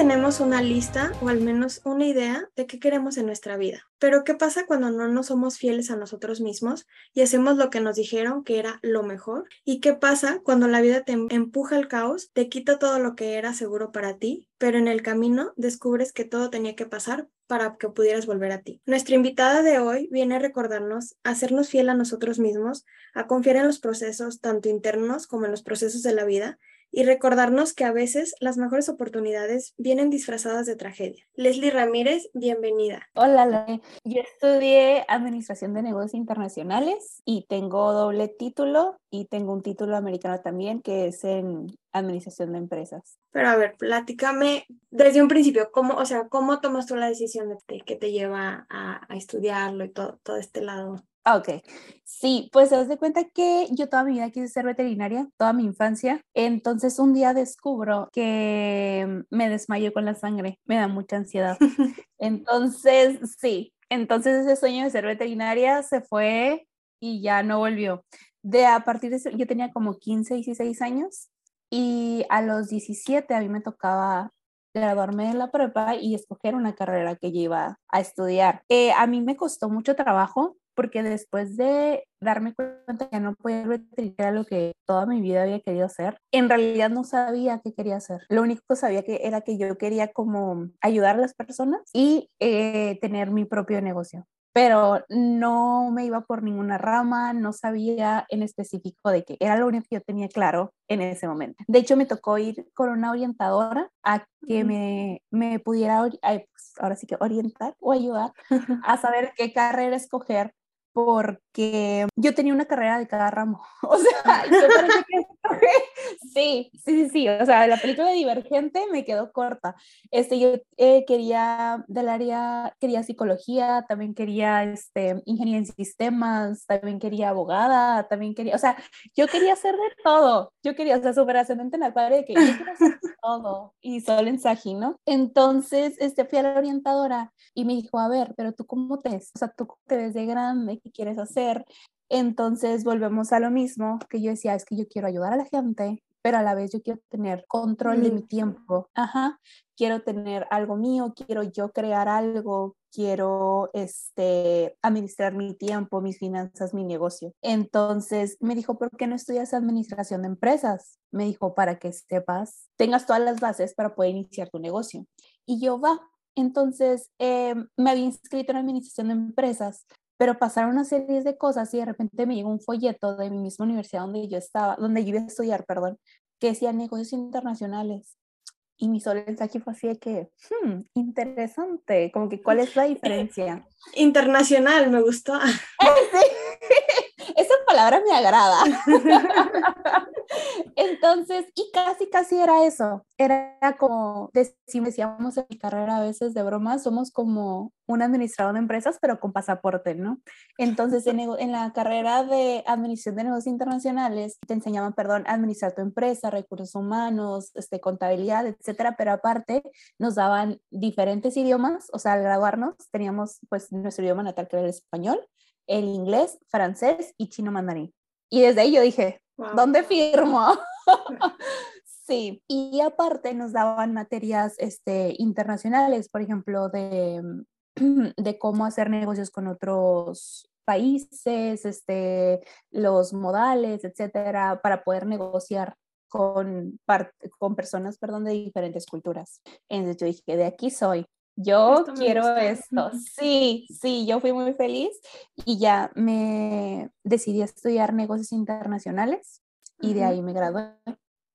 Tenemos una lista o al menos una idea de qué queremos en nuestra vida. Pero ¿qué pasa cuando no nos somos fieles a nosotros mismos y hacemos lo que nos dijeron que era lo mejor? ¿Y qué pasa cuando la vida te empuja al caos, te quita todo lo que era seguro para ti, pero en el camino descubres que todo tenía que pasar para que pudieras volver a ti? Nuestra invitada de hoy viene a recordarnos a sernos fiel a nosotros mismos, a confiar en los procesos tanto internos como en los procesos de la vida y recordarnos que a veces las mejores oportunidades vienen disfrazadas de tragedia. Leslie Ramírez, bienvenida. Hola, Lore. Yo estudié Administración de Negocios Internacionales y tengo doble título y tengo un título americano también que es en Administración de Empresas. Pero a ver, platícame desde un principio, ¿cómo, o sea, cómo tomas tú la decisión de que te lleva a, a estudiarlo y todo, todo este lado? Ah, ok, sí, pues te de cuenta que yo toda mi vida quise ser veterinaria, toda mi infancia. Entonces un día descubro que me desmayo con la sangre, me da mucha ansiedad. Entonces, sí, entonces ese sueño de ser veterinaria se fue y ya no volvió. De a partir de eso, yo tenía como 15, 16 años y a los 17 a mí me tocaba graduarme de la prepa y escoger una carrera que yo iba a estudiar. Eh, a mí me costó mucho trabajo porque después de darme cuenta que no podía retribuir lo que toda mi vida había querido hacer, en realidad no sabía qué quería hacer. Lo único que sabía que era que yo quería como ayudar a las personas y eh, tener mi propio negocio pero no me iba por ninguna rama, no sabía en específico de qué, era lo único que yo tenía claro en ese momento. De hecho, me tocó ir con una orientadora a que me, me pudiera, pues, ahora sí que orientar o ayudar a saber qué carrera escoger porque yo tenía una carrera de cada ramo. O sea, yo parece que sí, sí, sí, sí. O sea, la película de Divergente me quedó corta. Este, yo eh, quería del área, quería psicología, también quería este, ingeniería en sistemas, también quería abogada, también quería, o sea, yo quería hacer de todo. Yo quería, o sea, súper ascendente en la pared de que yo quiero hacer todo y solo en ¿no? Entonces, este, fui a la orientadora y me dijo, a ver, pero tú cómo te ves, o sea, tú te ves de grande, ¿qué quieres hacer? Entonces volvemos a lo mismo que yo decía, es que yo quiero ayudar a la gente, pero a la vez yo quiero tener control de mi tiempo. Ajá, quiero tener algo mío, quiero yo crear algo, quiero este, administrar mi tiempo, mis finanzas, mi negocio. Entonces me dijo, ¿por qué no estudias administración de empresas? Me dijo, para que sepas, tengas todas las bases para poder iniciar tu negocio. Y yo va. Entonces eh, me había inscrito en administración de empresas, pero pasaron una serie de cosas y de repente me llegó un folleto de mi misma universidad donde yo estaba, donde yo iba a estudiar, perdón, que decía negocios internacionales. Y mi solo mensaje fue así de que, hmm, interesante, como que cuál es la diferencia. Internacional, me gustó. Esa palabra me agrada. Entonces, y casi, casi era eso. Era como, decíamos en mi carrera a veces de broma, somos como un administrador de empresas, pero con pasaporte, ¿no? Entonces, en, en, la carrera de administración de negocios internacionales, te enseñaban, perdón, administrar tu empresa, recursos humanos, este, contabilidad, etcétera, pero aparte nos daban diferentes idiomas, o sea, al graduarnos teníamos pues nuestro idioma natal que era el español, el inglés, francés y chino mandarín. Y desde ahí yo dije, ¿dónde firmo? sí, y aparte nos daban materias este, internacionales, por ejemplo, de, de cómo hacer negocios con otros países, este, los modales, etcétera, para poder negociar con, con personas, perdón, de diferentes culturas. Entonces yo dije, de aquí soy yo quiero esto. Sí, sí, yo fui muy feliz y ya me decidí a estudiar negocios internacionales y de ahí me gradué.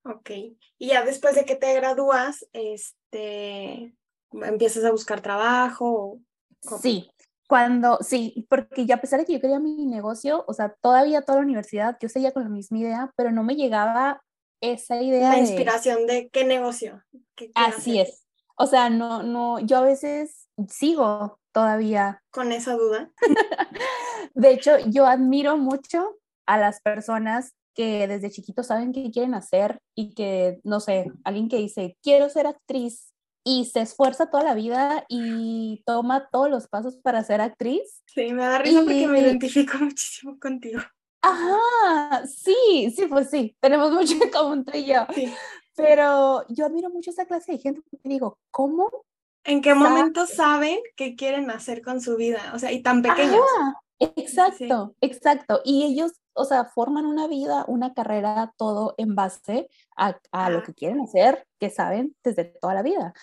Ok, y ya después de que te gradúas, este, empiezas a buscar trabajo. Sí, cuando, sí, porque ya a pesar de que yo quería mi negocio, o sea, todavía toda la universidad, yo seguía con la misma idea, pero no me llegaba esa idea. La inspiración de, qué negocio. Así es, O sea, no, no, yo a veces sigo todavía. Con esa duda. de hecho, yo admiro mucho a las personas que desde chiquitos saben qué quieren hacer y que, no sé, alguien que dice, quiero ser actriz y se esfuerza toda la vida y toma todos los pasos para ser actriz. Sí, me da risa porque me identifico muchísimo contigo. Ajá, sí, sí, pues sí, tenemos mucho en común tú y yo. Pero yo admiro mucho esa clase de gente porque digo, ¿cómo? ¿En qué momento saben qué quieren hacer con su vida? O sea, y tan pequeños. exacto, exacto. Y ellos, o sea, forman una vida, una carrera, todo en base a, a lo que quieren hacer, que saben desde toda la vida.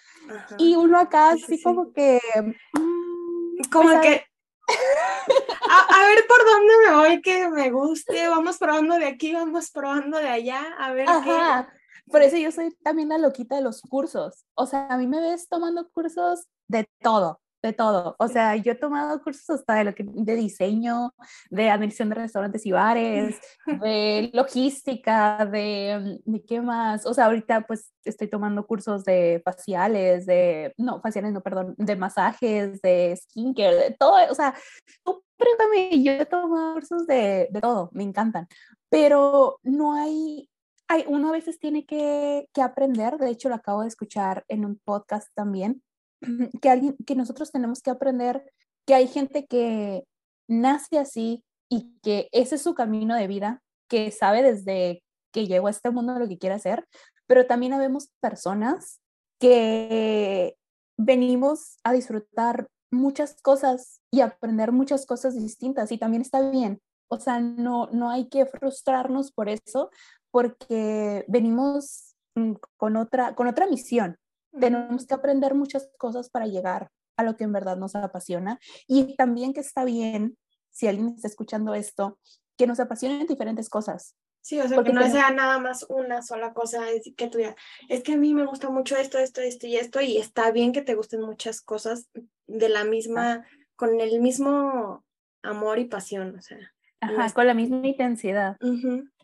Y uno acá así como que... Mm, como pues, que a, ver por dónde me voy que me guste, vamos probando de aquí, vamos probando de allá, a ver Ajá. Por eso yo soy también la loquita de los cursos. O sea, a mí me ves tomando cursos de todo, de todo. O sea, yo he tomado cursos hasta de, lo que, de diseño, de administración de restaurantes y bares, de logística, de, de qué más. O sea, ahorita pues estoy tomando cursos de faciales, de, no, faciales no, perdón, de masajes, de skincare, de todo. O sea, tú pregúntame, yo he tomado cursos de, de todo, me encantan. Pero no hay hay, uno a veces tiene que, que, aprender, de hecho lo acabo de escuchar en un podcast también, que, alguien, que nosotros tenemos que aprender que hay gente que nace así y que ese es su camino de vida, que sabe desde que llegó a este mundo lo que quiere hacer, pero también habemos personas que venimos a disfrutar muchas cosas y aprender muchas cosas distintas y también está bien. O sea, no, no hay que frustrarnos por eso, porque venimos mm, con otra, con otra misión. Tenemos que aprender muchas cosas para llegar a lo que en verdad nos apasiona y también que está bien, si alguien está escuchando esto, que nos apasionen diferentes cosas. Sí, o sea, que no sea nada más una sola cosa, es que tú ya, es que a mí me gusta mucho esto, esto, esto y esto, y está bien que te gusten muchas cosas de la misma, con el mismo amor y pasión, o sea. Ajá, con la misma intensidad.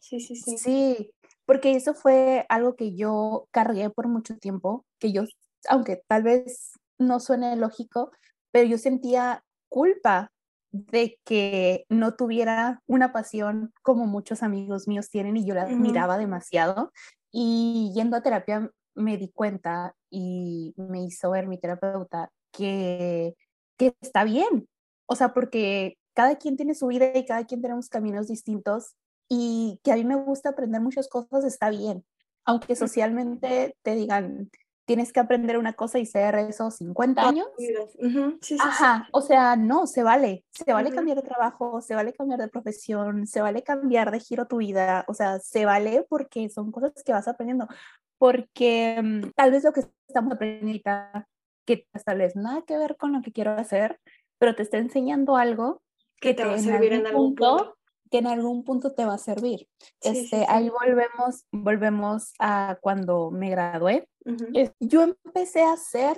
Sí, sí, sí. Sí, porque eso fue algo que yo cargué por mucho tiempo, que yo, aunque tal vez no suene lógico, pero yo sentía culpa de que no tuviera una pasión como muchos amigos míos tienen y yo la admiraba demasiado. Y yendo a terapia me di cuenta y me hizo ver mi terapeuta que, que está bien. O sea, porque cada quien tiene su vida y cada quien tenemos caminos distintos y que a mí me gusta aprender muchas cosas, está bien. Aunque socialmente te digan, tienes que aprender una cosa y ser eso 50 años. Ajá, o sea, no, se vale. Se vale cambiar de trabajo, se vale cambiar de profesión, se vale cambiar de giro tu vida. O sea, se vale porque son cosas que vas aprendiendo. Porque mm, tal vez lo que estamos aprendiendo que tal vez nada que ver con lo que quiero hacer, pero te está enseñando algo que te, va a servir en algún punto, que en algún punto te va a servir. este, Ahí volvemos, volvemos a cuando me gradué. Yo empecé a hacer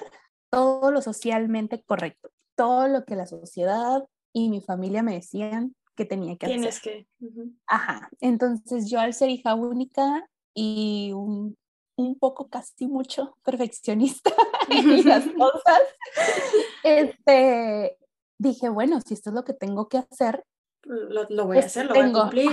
todo lo socialmente correcto, todo lo que la sociedad y mi familia me decían que tenía que Tienes hacer. que. Ajá. Entonces yo al ser hija única y un, un poco casi mucho perfeccionista en las cosas, este, dije, bueno, si esto es lo que tengo que hacer, lo, lo voy a hacer, lo voy a cumplir.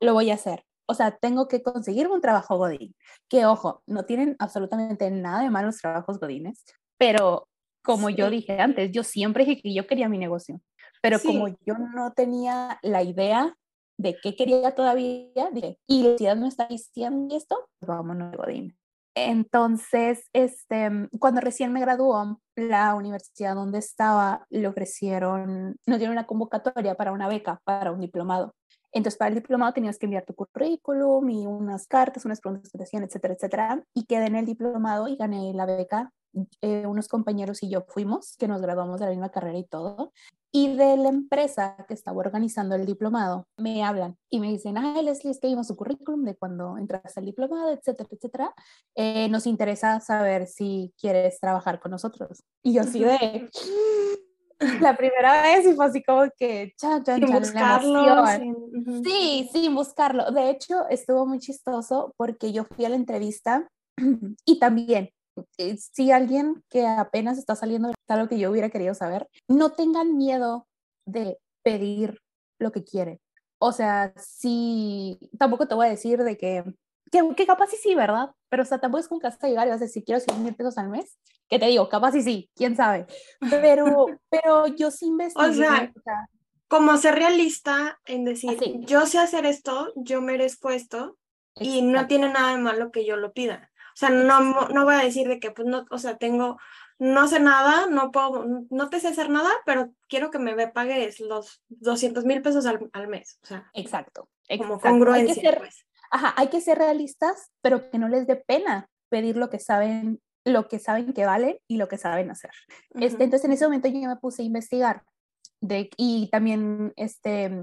lo voy a hacer. O sea, tengo que conseguirme un trabajo godín. Que ojo, no tienen absolutamente nada de malos trabajos godines, pero como yo dije antes, yo siempre dije que yo quería mi negocio, pero como yo no tenía la idea de qué quería todavía, dije, y la ciudad me está diciendo esto, pues vámonos godín. Entonces, este, cuando recién me graduó, la universidad donde estaba le ofrecieron, nos dieron una convocatoria para una beca, para un diplomado. Entonces, para el diplomado tenías que enviar tu currículum y unas cartas, unas preguntas que te etcétera, etcétera. Y quedé en el diplomado y gané la beca. Eh, unos compañeros y yo fuimos, que nos graduamos de la misma carrera y todo. Y de la empresa que estaba organizando el diplomado, me hablan y me dicen, ah, Leslie, es que vimos su currículum de cuando entraste al diplomado, etcétera, etcétera. Eh, nos interesa saber si quieres trabajar con nosotros. Y yo así de... la primera vez y fue así como que chan, chan, sin buscarlo. Sí, sin buscarlo. De hecho, estuvo muy chistoso porque yo fui a la entrevista y también eh, si alguien que apenas está saliendo es algo que yo hubiera querido saber, no tengan miedo de pedir lo que quieren. O sea, si tampoco te voy a decir de que, que, capaz sí, sí, ¿verdad? Pero o sea, tampoco es con casa llegar y vas a decir, quiero 100 mil pesos al mes. Que te digo, capaz sí, sí, quién sabe. Pero, pero yo sí investigué. O sea, como ser realista en decir, yo sé hacer esto, yo merezco esto, y no tiene nada de malo que yo lo pida. O sea, no, no voy a decir de que, pues, no, o sea, tengo, no sé nada, no puedo, no te sé hacer nada, pero quiero que me pagues los 200 mil pesos al, al, mes. O sea, exacto. Como congruencia, hay que ser, pues. Ajá, hay que ser realistas, pero que no les dé pena pedir lo que saben, lo que saben que vale y lo que saben hacer. este, entonces, en ese momento yo me puse a investigar de, y también este,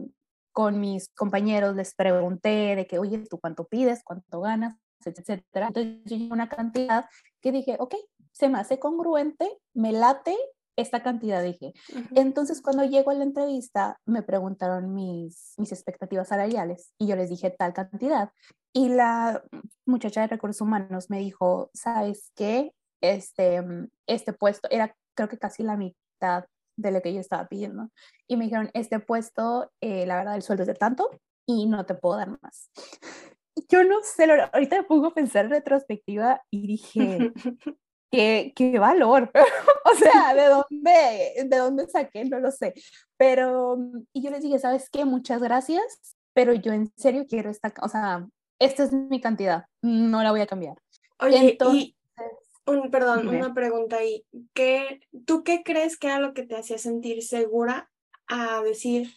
con mis compañeros les pregunté de que, oye, ¿tú cuánto pides? ¿Cuánto ganas? Etcétera. Entonces yo una cantidad que dije, ok, se me hace congruente, me late esta cantidad, dije. Entonces cuando llego a la entrevista me preguntaron mis, mis expectativas salariales y yo les dije tal cantidad. Y la muchacha de recursos humanos me dijo, ¿sabes qué? Este, este puesto era creo que casi la mitad de lo que yo estaba pidiendo. Y me dijeron, este puesto, eh, la verdad, el sueldo es de tanto y no te puedo dar más. Yo no sé, ahorita me pongo a pensar en retrospectiva y dije, qué, qué valor. o sea, ¿de dónde, ¿de dónde saqué? No lo sé. Pero, y yo les dije, ¿sabes qué? Muchas gracias, pero yo en serio quiero esta, o sea, esta es mi cantidad, no la voy a cambiar. Oye, y un, perdón, una pregunta ahí. ¿Qué, ¿Tú qué crees que era lo que te hacía sentir segura a decir,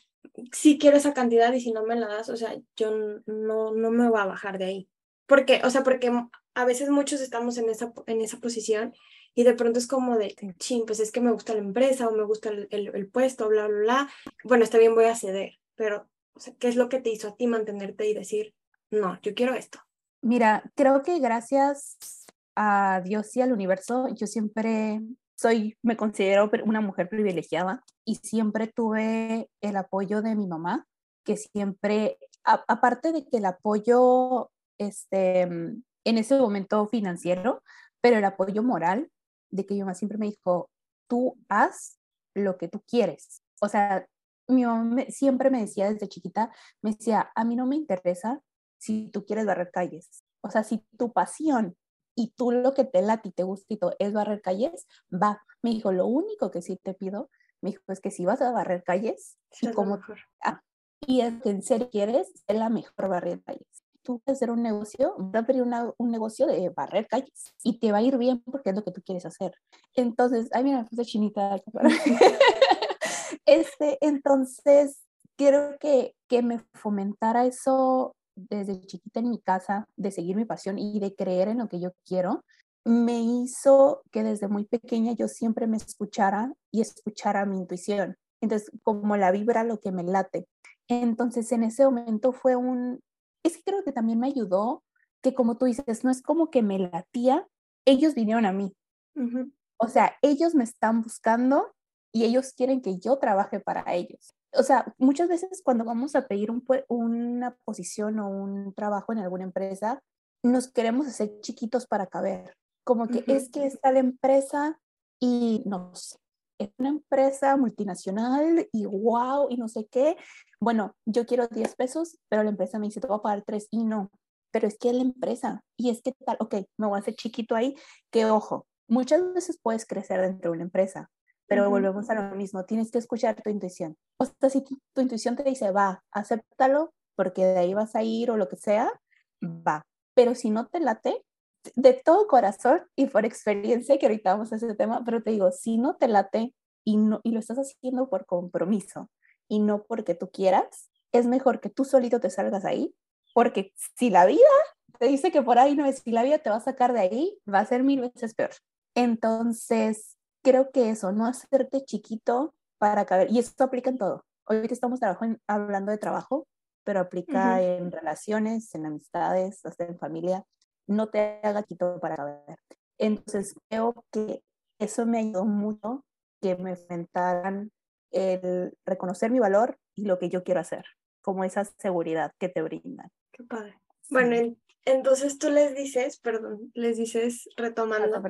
sí quiero esa cantidad y si no me la das, o sea, yo no, no me voy a bajar de ahí? Porque, o sea, porque a veces muchos estamos en esa, en esa posición y de pronto es como de, ching, pues es que me gusta la empresa o me gusta el, el, puesto, bla, bla, bla. Bueno, está bien, voy a ceder, pero, o sea, ¿qué es lo que te hizo a ti mantenerte y decir, no, yo quiero esto? Mira, creo que gracias a Dios y al universo, yo siempre soy, me considero una mujer privilegiada y siempre tuve el apoyo de mi mamá, que siempre, aparte de que el apoyo, este, en ese momento financiero, pero el apoyo moral, de que mi mamá siempre me dijo, tú haz lo que tú quieres. O sea, mi mamá siempre me decía desde chiquita, me decía, a mí no me interesa si tú quieres barrer calles. O sea, si tu pasión y tú lo que te late y te gusta es barrer calles, va. Me dijo, lo único que sí te pido, me dijo, es que si vas a barrer calles, y como ah, y es que en serio quieres, es la mejor barrer calles. Tú vas a hacer un negocio, vas a abrir un negocio de barrer calles y te va a ir bien porque es lo que tú quieres hacer. Entonces, ay, mira, me puse chinita. este, entonces, quiero que, que me fomentara eso desde chiquita en mi casa de seguir mi pasión y de creer en lo que yo quiero, me hizo que desde muy pequeña yo siempre me escuchara y escuchara mi intuición. Entonces, como la vibra, lo que me late. Entonces, en ese momento fue un, es que creo que también me ayudó que como tú dices, no es como que me latía, ellos vinieron a mí. O sea, ellos me están buscando y ellos quieren que yo trabaje para ellos o sea, muchas veces cuando vamos a pedir una posición o un trabajo en alguna empresa, nos queremos hacer chiquitos para caber. Como que es que está la empresa y no sé, es una empresa multinacional y wow, y no sé qué. Bueno, yo quiero 10 pesos, pero la empresa me dice, te voy a pagar 3 y no. Pero es que es la empresa y es que tal, ok, me voy a hacer chiquito ahí, que ojo, muchas veces puedes crecer dentro de una empresa, pero volvemos a lo mismo, tienes que escuchar tu intuición. O sea, si tu, intuición te dice, va, acéptalo, porque de ahí vas a ir o lo que sea, va. Pero si no te late, de todo corazón y por experiencia, que ahorita vamos a ese tema, pero te digo, si no te late y, no, y lo estás haciendo por compromiso y no porque tú quieras, es mejor que tú solito te salgas ahí, porque si la vida te dice que por ahí no es, si la vida te va a sacar de ahí, va a ser mil veces peor. Entonces, creo que eso, no hacerte chiquito para caber, y esto aplica en todo. Hoy estamos hablando de trabajo, pero aplica en relaciones, en amistades, hasta en familia. No te haga chiquito para caber. Entonces creo que eso me ayudó mucho que me enfrentaran el reconocer mi valor y lo que yo quiero hacer, como esa seguridad que te brindan. Qué padre. Bueno, Entonces tú les dices, perdón, les dices retomando.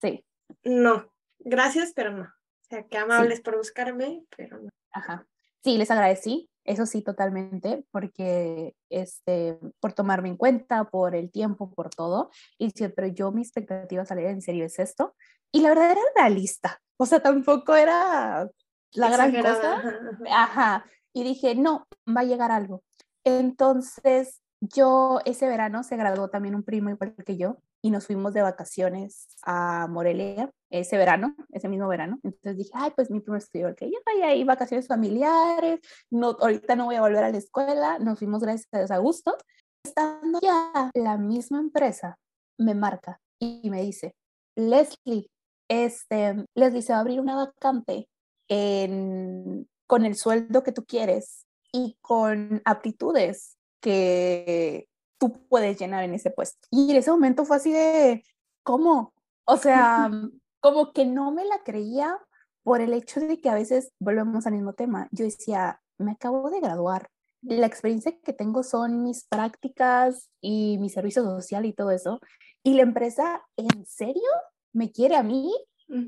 Sí. No, gracias, pero no. O sea, que amables por buscarme, pero no. Ajá. Sí, les agradecí, eso sí, totalmente, porque este, por tomarme en cuenta, por el tiempo, por todo. Y sí, pero yo mi expectativa salir en serio es esto. Y la verdad era realista, o sea, tampoco era la gran cosa. Ajá. Y dije, no, va a llegar algo. Entonces, yo ese verano se graduó también un primo igual que yo y nos fuimos de vacaciones a Morelia ese verano, ese mismo verano. Entonces dije, ay, pues mi primo estudió que ya vaya ahí, vacaciones familiares, no, ahorita no voy a volver a la escuela, nos fuimos gracias a gusto. Estando ya la misma empresa me marca y me dice, Leslie, este, Leslie, va a abrir una vacante en, con el sueldo que tú quieres y con aptitudes que tú puedes llenar en ese puesto. Y en ese momento fue así de, ¿cómo? O sea, como que no me la creía por el hecho de que a veces volvemos al mismo tema. Yo decía, me acabo de graduar. La experiencia que tengo son mis prácticas y mi servicio social y todo eso. Y la empresa, ¿en serio? ¿Me quiere a mí?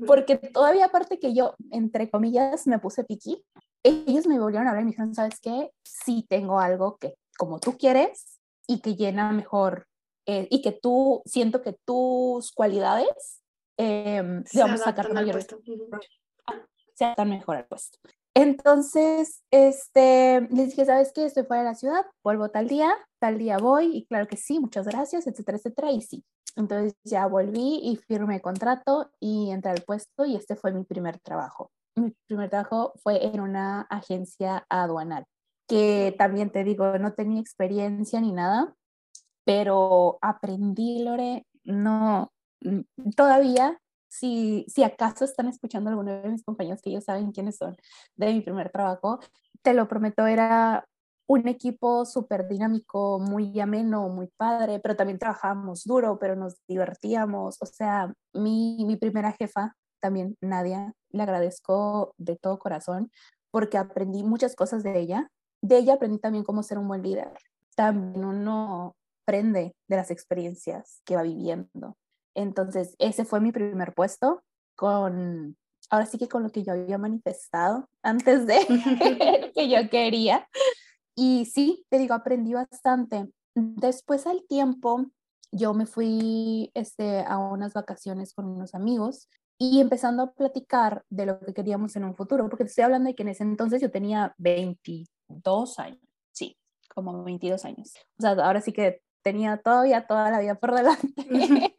Porque todavía aparte que yo, entre comillas, me puse piqui, ellos me volvieron a hablar y me dijeron, ¿sabes qué? Sí tengo algo que como tú quieres y que llena mejor eh, y que tú, siento que tus cualidades, eh, digamos, sacar mayor se adaptan mejor al puesto. Entonces, este, les dije, ¿sabes qué? Estoy fuera de la ciudad, vuelvo tal día, tal día voy, y claro que sí, muchas gracias, etcétera, etcétera, y sí. Entonces ya volví y firmé contrato y entré al puesto y este fue mi primer trabajo. Mi primer trabajo fue en una agencia aduanal que también te digo, no tenía experiencia ni nada, pero aprendí, Lore, no, mm, todavía, si, si acaso están escuchando alguno de mis compañeros que ellos saben quiénes son de mi primer trabajo, te lo prometo, era un equipo súper dinámico, muy ameno, muy padre, pero también trabajábamos duro, pero nos divertíamos. O sea, mi, mi primera jefa, también Nadia, le agradezco de todo corazón porque aprendí muchas cosas de ella de ella aprendí también cómo ser un buen líder. También uno aprende de las experiencias que va viviendo. Entonces, ese fue mi primer puesto con, ahora sí que con lo que yo había manifestado antes de que yo quería. Y sí, te digo, aprendí bastante. Después al tiempo, yo me fui este, a unas vacaciones con unos amigos y empezando a platicar de lo que queríamos en un futuro, porque te estoy hablando de que en ese entonces yo tenía 20, dos años, sí, como 22 años. O sea, ahora sí que tenía todavía toda la vida por delante.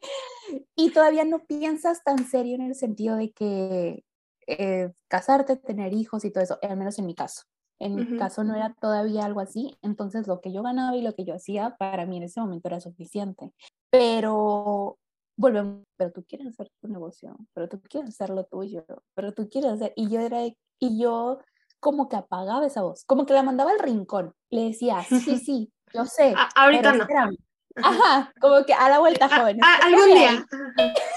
y todavía no piensas tan serio en el sentido de que eh, casarte, tener hijos y todo eso, al menos en mi caso. En mi caso no era todavía algo así, entonces lo que yo ganaba y lo que yo hacía para mí en ese momento era suficiente. Pero volvemos, pero tú quieres hacer tu negocio, pero tú quieres hacer lo tuyo, pero tú quieres hacer, y yo era, y yo como que apagaba esa voz, como que la mandaba al rincón. Le decía, sí, sí, yo sé. ahorita no. Ajá, como que a la vuelta, joven. algún día.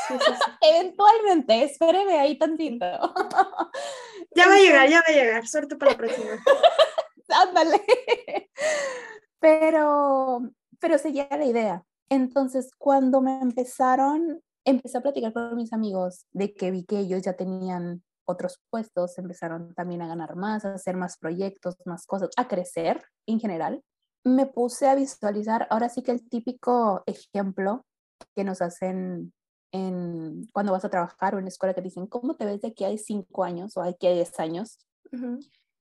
Eventualmente, espéreme ahí tantito. ya va a llegar, ya va a llegar. Suerte para la próxima. Ándale. Pero, pero seguía la idea. Entonces, cuando me empezaron, empecé a platicar con mis amigos de que vi que ellos ya tenían otros puestos, empezaron también a ganar más, a hacer más proyectos, más cosas, a crecer en general. Me puse a visualizar, ahora sí que el típico ejemplo que nos hacen en, cuando vas a trabajar o en la escuela que dicen, ¿cómo te ves de aquí a cinco años o aquí a diez años?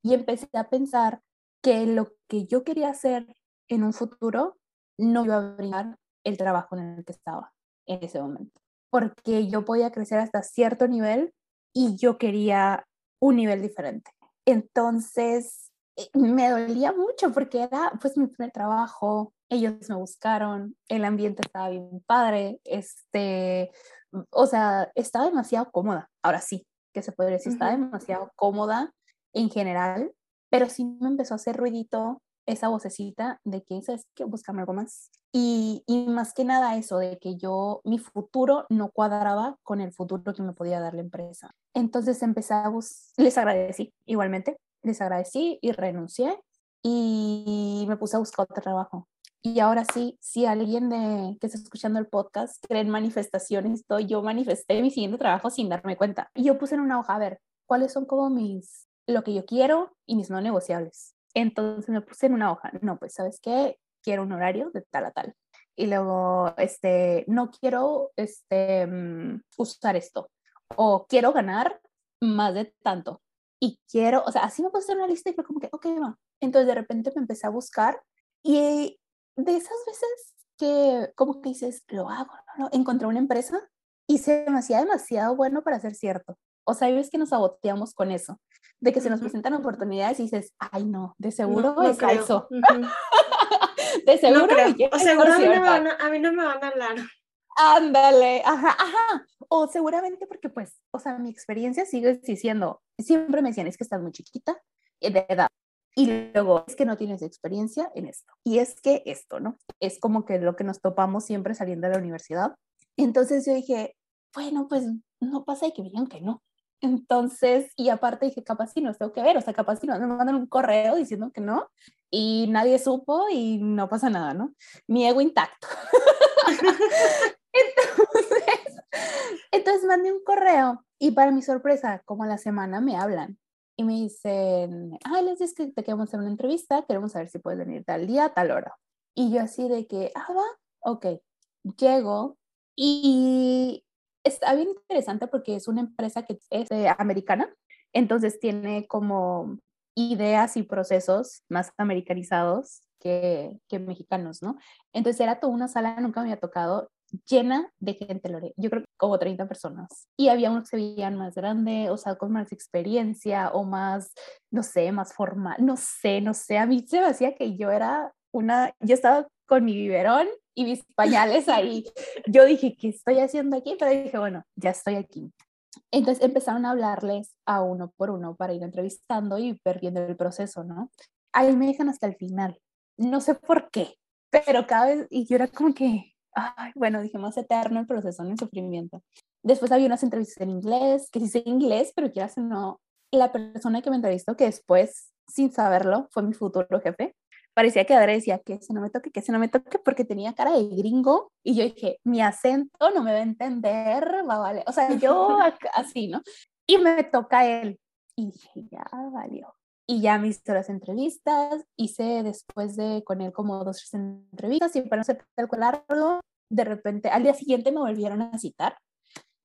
Y empecé a pensar que lo que yo quería hacer en un futuro no iba a brindar el trabajo en el que estaba en ese momento, porque yo podía crecer hasta cierto nivel y yo quería un nivel diferente. Entonces, eh, me dolía mucho porque era pues mi primer trabajo, ellos me buscaron, el ambiente estaba bien padre, este, o sea, estaba demasiado cómoda, ahora sí, que se podría decir, estaba demasiado cómoda en general, pero sí me empezó a hacer ruidito esa vocecita de que, ¿sabes que Búscame algo más. Y, y, más que nada eso, de que yo, mi futuro no cuadraba con el futuro que me podía dar la empresa. Entonces empecé a les agradecí igualmente, les agradecí y renuncié y me puse a buscar otro trabajo. Y ahora sí, si alguien de, que está escuchando el podcast cree en manifestaciones, yo manifesté mi siguiente trabajo sin darme cuenta. Y yo puse en una hoja, a ver, ¿cuáles son como mis, lo que yo quiero y mis no negociables? Entonces me puse en una hoja, no, pues, ¿sabes qué? Quiero un horario de tal a tal. Y luego, este, no quiero, este, mm, usar esto. O quiero ganar más de tanto. Y quiero, o sea, así me puse en una lista y fue como que, ok, va. Entonces de repente me empecé a buscar y de esas veces que como que dices, lo hago, ¿no? ¿no? Encontré una empresa y se me hacía demasiado bueno para ser cierto. O sea, ves que nos saboteamos con eso, de que se nos presentan oportunidades y dices, ay no, de seguro no, es falso. de seguro. o seguro a mí, no me van a, a mí no me van a hablar. Ándale, ajá, ajá. O seguramente porque pues, o sea, mi experiencia sigue diciendo, siempre me decían, es que estás muy chiquita de edad. Y luego es que no tienes experiencia en esto. Y es que esto, ¿no? Es como que lo que nos topamos siempre saliendo de la universidad. Entonces yo dije, bueno, pues no pasa y que me digan que no. Entonces, y aparte dije, capaz si no tengo que ver, o sea, capaz si no me mandan un correo diciendo que no y nadie supo y no pasa nada, ¿no? Mi ego intacto. entonces, entonces mandé un correo y para mi sorpresa, como a la semana me hablan y me dicen, ay, les dije que te queremos hacer una entrevista, queremos saber si puedes venir tal día, tal hora. Y yo así de que, ah, va, ok, llego y está bien interesante porque es una empresa que es americana, entonces tiene como ideas y procesos más americanizados que, que, mexicanos, ¿no? Entonces era toda una sala, nunca me había tocado, llena de gente, Lore. Yo creo que como 30 personas. Y había unos que se veían más grande, o sea, con más experiencia o más, no sé, más formal. No sé, no sé. A mí se me hacía que yo era una, yo estaba con mi biberón y mis pañales ahí. Yo dije, ¿qué estoy haciendo aquí? Pero dije, bueno, ya estoy aquí. Entonces empezaron a hablarles a uno por uno para ir entrevistando y perdiendo el proceso, ¿no? Ahí me dejan hasta el final. No sé por qué, pero cada vez, y yo era como que, ay, bueno, dije más eterno el proceso, en el sufrimiento. Después había unas entrevistas en inglés, que sí sé inglés, pero quieras o no, la persona que me entrevistó, que después, sin saberlo, fue mi futuro jefe, parecía que Adri decía que se no me toque, que se no me toque, porque tenía cara de gringo, y yo dije, mi acento no me va a entender, va vale, o sea, yo así, ¿no? Y me toca él, y dije, ya valió. Y ya me hizo las entrevistas, hice después de con él como dos tres entrevistas y para no ser tal largo, de repente al día siguiente me volvieron a citar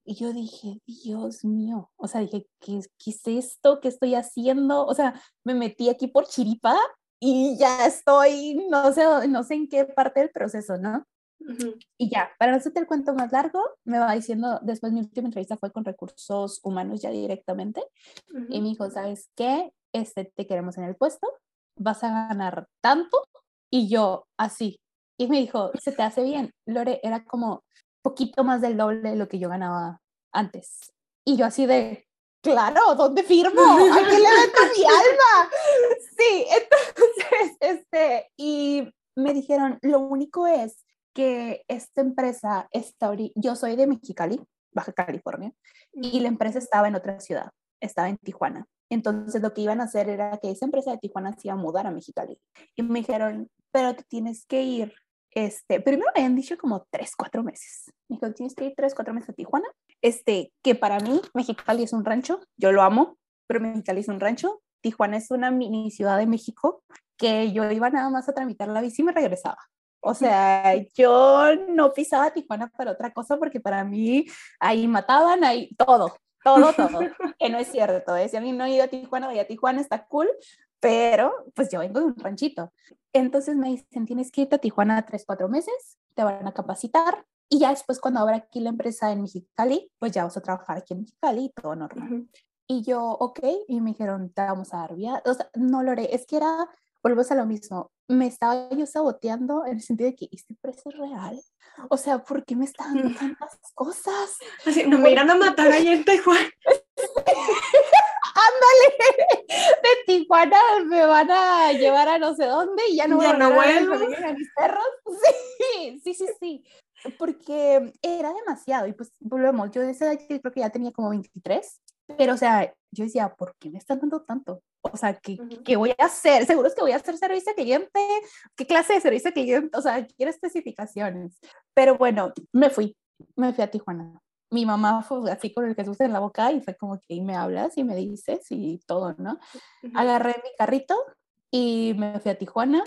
y yo dije, Dios mío, o sea, dije, ¿qué, ¿qué, es esto? ¿Qué estoy haciendo? O sea, me metí aquí por chiripa y ya estoy, no sé, no sé en qué parte del proceso, ¿no? Y ya, para no hacerte el cuento más largo, me va diciendo, después mi última entrevista fue con recursos humanos ya directamente, y me dijo, ¿sabes qué? Este, te queremos en el puesto, vas a ganar tanto, y yo así. Y me dijo, se te hace bien. Lore, era como poquito más del doble de lo que yo ganaba antes. Y yo así de, claro, ¿dónde firmo? ¿A quién le meto mi alma? Sí, entonces, este, y me dijeron, lo único es que esta empresa está, yo soy de Mexicali, Baja California, y la empresa estaba en otra ciudad, estaba en Tijuana. Entonces lo que iban a hacer era que esa empresa de Tijuana se iba a mudar a Mexicali. Y me dijeron, pero te tienes que ir. Este, primero me habían dicho como tres, cuatro meses. Me dijo, tienes que ir tres, cuatro meses a Tijuana. Este, que para mí Mexicali es un rancho, yo lo amo, pero Mexicali es un rancho. Tijuana es una mini ciudad de México que yo iba nada más a tramitar la visa y me regresaba. O sea, yo no pisaba Tijuana para otra cosa porque para mí ahí mataban, ahí todo, todo, todo. que no es cierto. ¿eh? Si a mí no he ido a Tijuana, voy a Tijuana, está cool, pero pues yo vengo de un ranchito. Entonces me dicen, tienes que irte a Tijuana tres, cuatro meses, te van a capacitar y ya después cuando abra aquí la empresa en Mexicali, pues ya vas a trabajar aquí en Mexicali y todo normal. Y yo, ok, y me dijeron, te vamos a dar vía. O sea, no lo haré, es que era volvemos a lo mismo. Me estaba yo saboteando en el sentido de que este precio es real. O sea, ¿por qué me están dando tantas cosas? Así, no me irán a matar allá en Tijuana. Ándale, de Tijuana me van a llevar a no sé dónde y ya no ya no vuelvo. a mis perros. Sí, sí, sí, sí. Porque era demasiado. Y pues volvemos, yo de esa edad creo que ya tenía como 23. Pero, o sea, yo decía, ¿por qué me están dando tanto? O sea, ¿qué, ¿qué, voy a hacer? Seguro es que voy a hacer servicio al cliente. ¿Qué clase de servicio al cliente? O sea, quiero especificaciones. Pero bueno, me fui, me fui a Tijuana. Mi mamá fue así con el Jesús en la boca y fue como que me hablas y me dices y todo, ¿no? Agarré mi carrito y me fui a Tijuana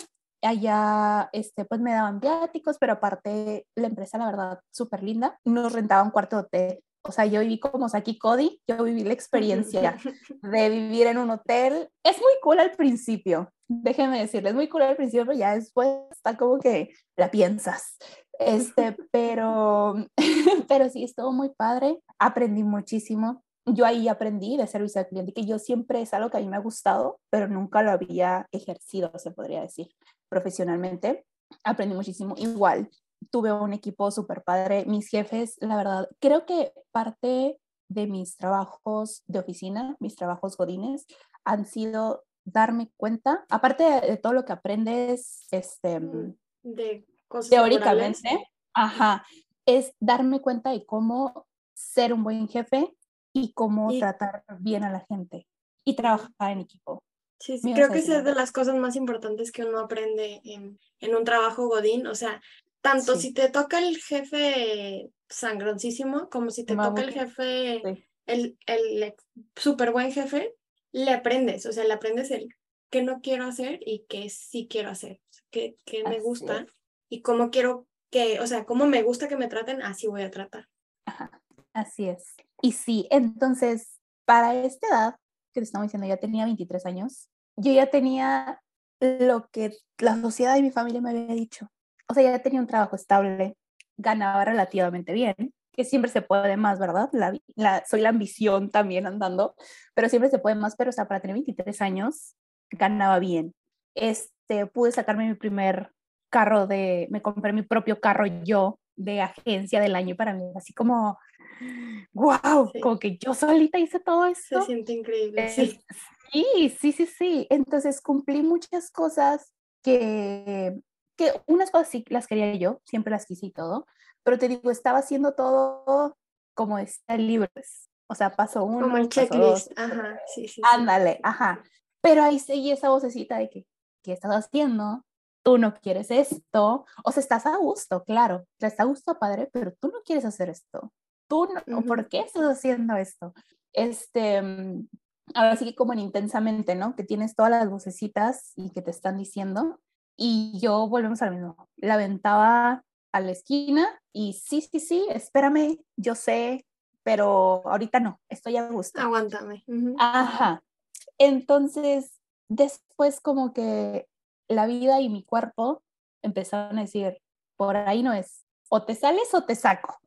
allá este, pues me daban viáticos, pero aparte la empresa, la verdad, súper linda, nos rentaba un cuarto de hotel. O sea, yo viví como Saki Cody, yo viví la experiencia de vivir en un hotel. Es muy cool al principio, déjenme decirles, es muy cool al principio, pero ya después está como que la piensas. Este, pero, pero sí, estuvo muy padre, aprendí muchísimo yo ahí aprendí de servicio al cliente, que yo siempre es algo que a mí me ha gustado, pero nunca lo había ejercido, se podría decir, profesionalmente. Aprendí muchísimo. Igual, tuve un equipo súper padre. Mis jefes, la verdad, creo que parte de mis trabajos de oficina, mis trabajos godines, han sido darme cuenta, aparte de, todo lo que aprendes, este, mm, de cosas teóricamente, ajá, es darme cuenta de cómo ser un buen jefe y cómo tratar bien a la gente y trabajar en equipo. Sí, sí creo que es de las cosas más importantes que uno aprende en, en un trabajo godín, o sea, tanto si te toca el jefe sangroncísimo como si te toca el jefe, el, el súper buen jefe, le aprendes, o sea, le aprendes el qué no quiero hacer y qué sí quiero hacer, qué, qué me gusta y cómo quiero que, o sea, cómo me gusta que me traten, así voy a tratar. Ajá, así es. Y sí, entonces, para esta edad, que te estamos diciendo, ya tenía 23 años, yo ya tenía lo que la sociedad y mi familia me había dicho. O sea, ya tenía un trabajo estable, ganaba relativamente bien, que siempre se puede más, ¿verdad? La, soy la ambición también andando, pero siempre se puede más, pero o para tener 23 años, ganaba bien. Este, pude sacarme mi primer carro de, me compré mi propio carro yo de agencia del año para mí, así como wow, como que yo solita hice todo esto. Se siente increíble. sí. sí, sí, sí, Entonces cumplí muchas cosas que, que unas cosas sí las quería yo, siempre las quise y todo, pero te digo, estaba haciendo todo como está libres. O sea, paso uno, como el checklist. Ajá, sí, sí. Ándale, ajá. Pero ahí seguí esa vocecita de que, ¿qué estás haciendo? Tú no quieres esto. O sea, estás a gusto, claro. Estás a gusto, padre, pero tú no quieres hacer esto tú, no, ¿por qué estás haciendo esto? Este, mm, ahora sí que como en intensamente, ¿no? Que tienes todas las vocecitas y que te están diciendo. Y yo volvemos al mismo. La aventaba a la esquina y sí, sí, sí, espérame, yo sé, pero ahorita no, estoy a gusto. Aguántame. Ajá. Entonces, después como que la vida y mi cuerpo empezaron a decir, por ahí no es, o te sales o te saco.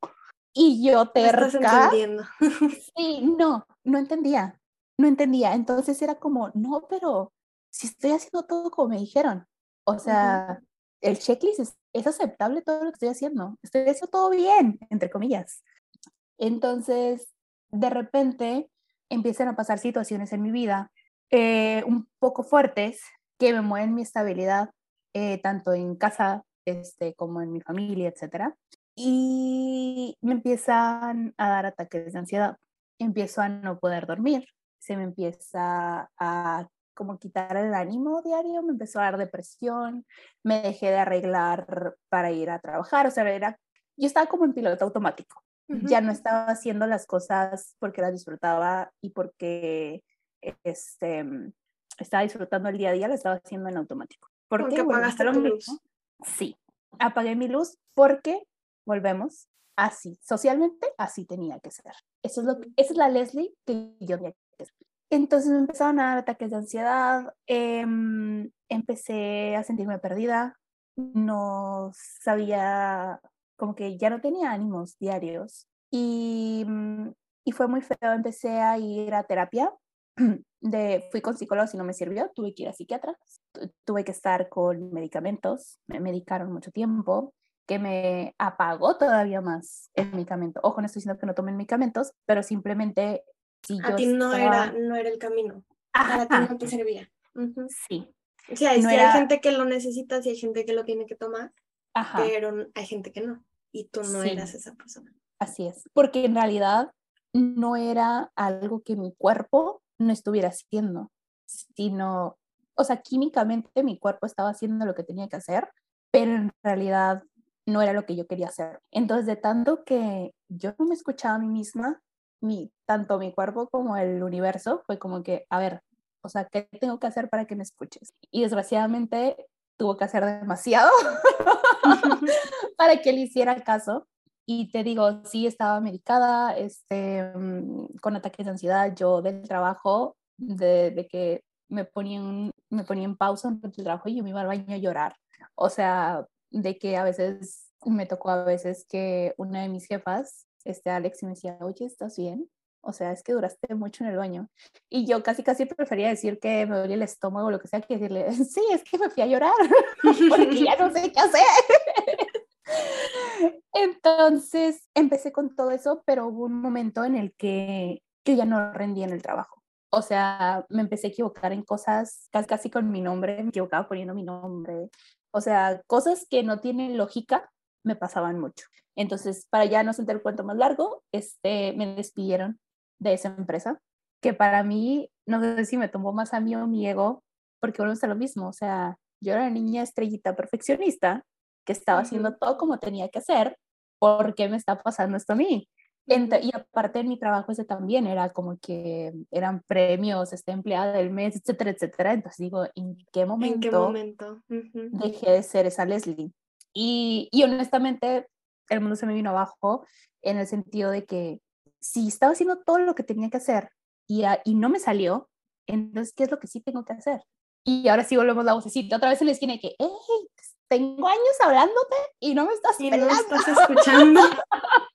Y yo terca. Estás entendiendo. sí, no, no entendía. No entendía. Entonces era como, no, pero si estoy haciendo todo como me dijeron. O sea, el checklist es, es, aceptable todo lo que estoy haciendo. Estoy haciendo todo bien, entre comillas. Entonces, de repente empiezan a pasar situaciones en mi vida eh, un poco fuertes que me mueven mi estabilidad, eh, tanto en casa este, como en mi familia, etcétera y me empiezan a dar ataques de ansiedad. Empiezo a no poder dormir, se me empieza a como quitar el ánimo diario, me empezó a dar depresión, me dejé de arreglar para ir a trabajar, o sea, era, yo estaba como en piloto automático, ya no estaba haciendo las cosas porque las disfrutaba y porque este, estaba disfrutando el día a día, lo estaba haciendo en automático. ¿Por porque apagaste tu luz. Sí, apagué mi luz porque volvemos, así, socialmente así tenía que ser. Eso es lo esa es la Leslie que yo tenía que ser. Entonces me empezaron a dar ataques de ansiedad, em, empecé a sentirme perdida, no sabía, como que ya no tenía ánimos diarios y, mm, y fue muy feo, empecé a ir a terapia, de, fui con psicólogo y no me sirvió, tuve que ir a psiquiatra, tuve que estar con medicamentos, me medicaron mucho tiempo, que me apagó todavía más el medicamento. Ojo, no estoy diciendo que no tomen medicamentos, pero simplemente si a ti no, era, no era el camino. A ti no te servía. Sí. O sea, hay gente que lo necesita, sí hay gente que lo tiene que tomar, pero hay gente que no. Y tú no eras esa persona. Así es. Porque en realidad no era algo que mi cuerpo no estuviera haciendo, sino, o sea, químicamente mi cuerpo estaba haciendo lo que tenía que hacer, pero en realidad no era lo que yo quería hacer. Entonces, de tanto que yo no me escuchaba a mí misma, mi, tanto mi cuerpo como el universo, fue como que, a ver, o sea, ¿qué tengo que hacer para que me escuches? Y desgraciadamente tuvo que hacer demasiado para que le hiciera caso. Y te digo, sí estaba medicada, este, mm, con ataques de ansiedad, yo del trabajo, de, de que me ponían, me ponía en pausa en el trabajo y yo me iba al baño a llorar. O sea, de que a veces me tocó a veces que una de mis jefas, este Alex, me decía, oye, ¿estás bien? O sea, es que duraste mucho en el baño. Y yo casi, casi prefería decir que me dolía el estómago o lo que sea, que decirle, sí, es que me fui a llorar, porque ya no sé qué hacer. Entonces empecé con todo eso, pero hubo un momento en el que yo ya no rendía en el trabajo. O sea, me empecé a equivocar en cosas casi, casi con mi nombre, me equivocaba poniendo mi nombre. O sea, cosas que no tienen lógica me pasaban mucho. Entonces, para ya no sentir el cuento más largo, este, me despidieron de esa empresa, que para mí, no sé si me tomó más a mí o mi ego, porque bueno, es lo mismo, o sea, yo era una niña estrellita perfeccionista que estaba haciendo todo como tenía que hacer, ¿por qué me está pasando esto a mí? Y aparte en mi trabajo ese también era como que eran premios, este empleada del mes, etcétera, etcétera. Entonces digo, ¿en qué momento, ¿En qué momento? dejé de ser esa Leslie? Y, y honestamente el mundo se me vino abajo en el sentido de que si estaba haciendo todo lo que tenía que hacer y, y no me salió, entonces, ¿qué es lo que sí tengo que hacer? Y ahora sí volvemos la vocecita otra vez en la esquina que, hey, tengo años hablándote y no me estás y no me estás escuchando.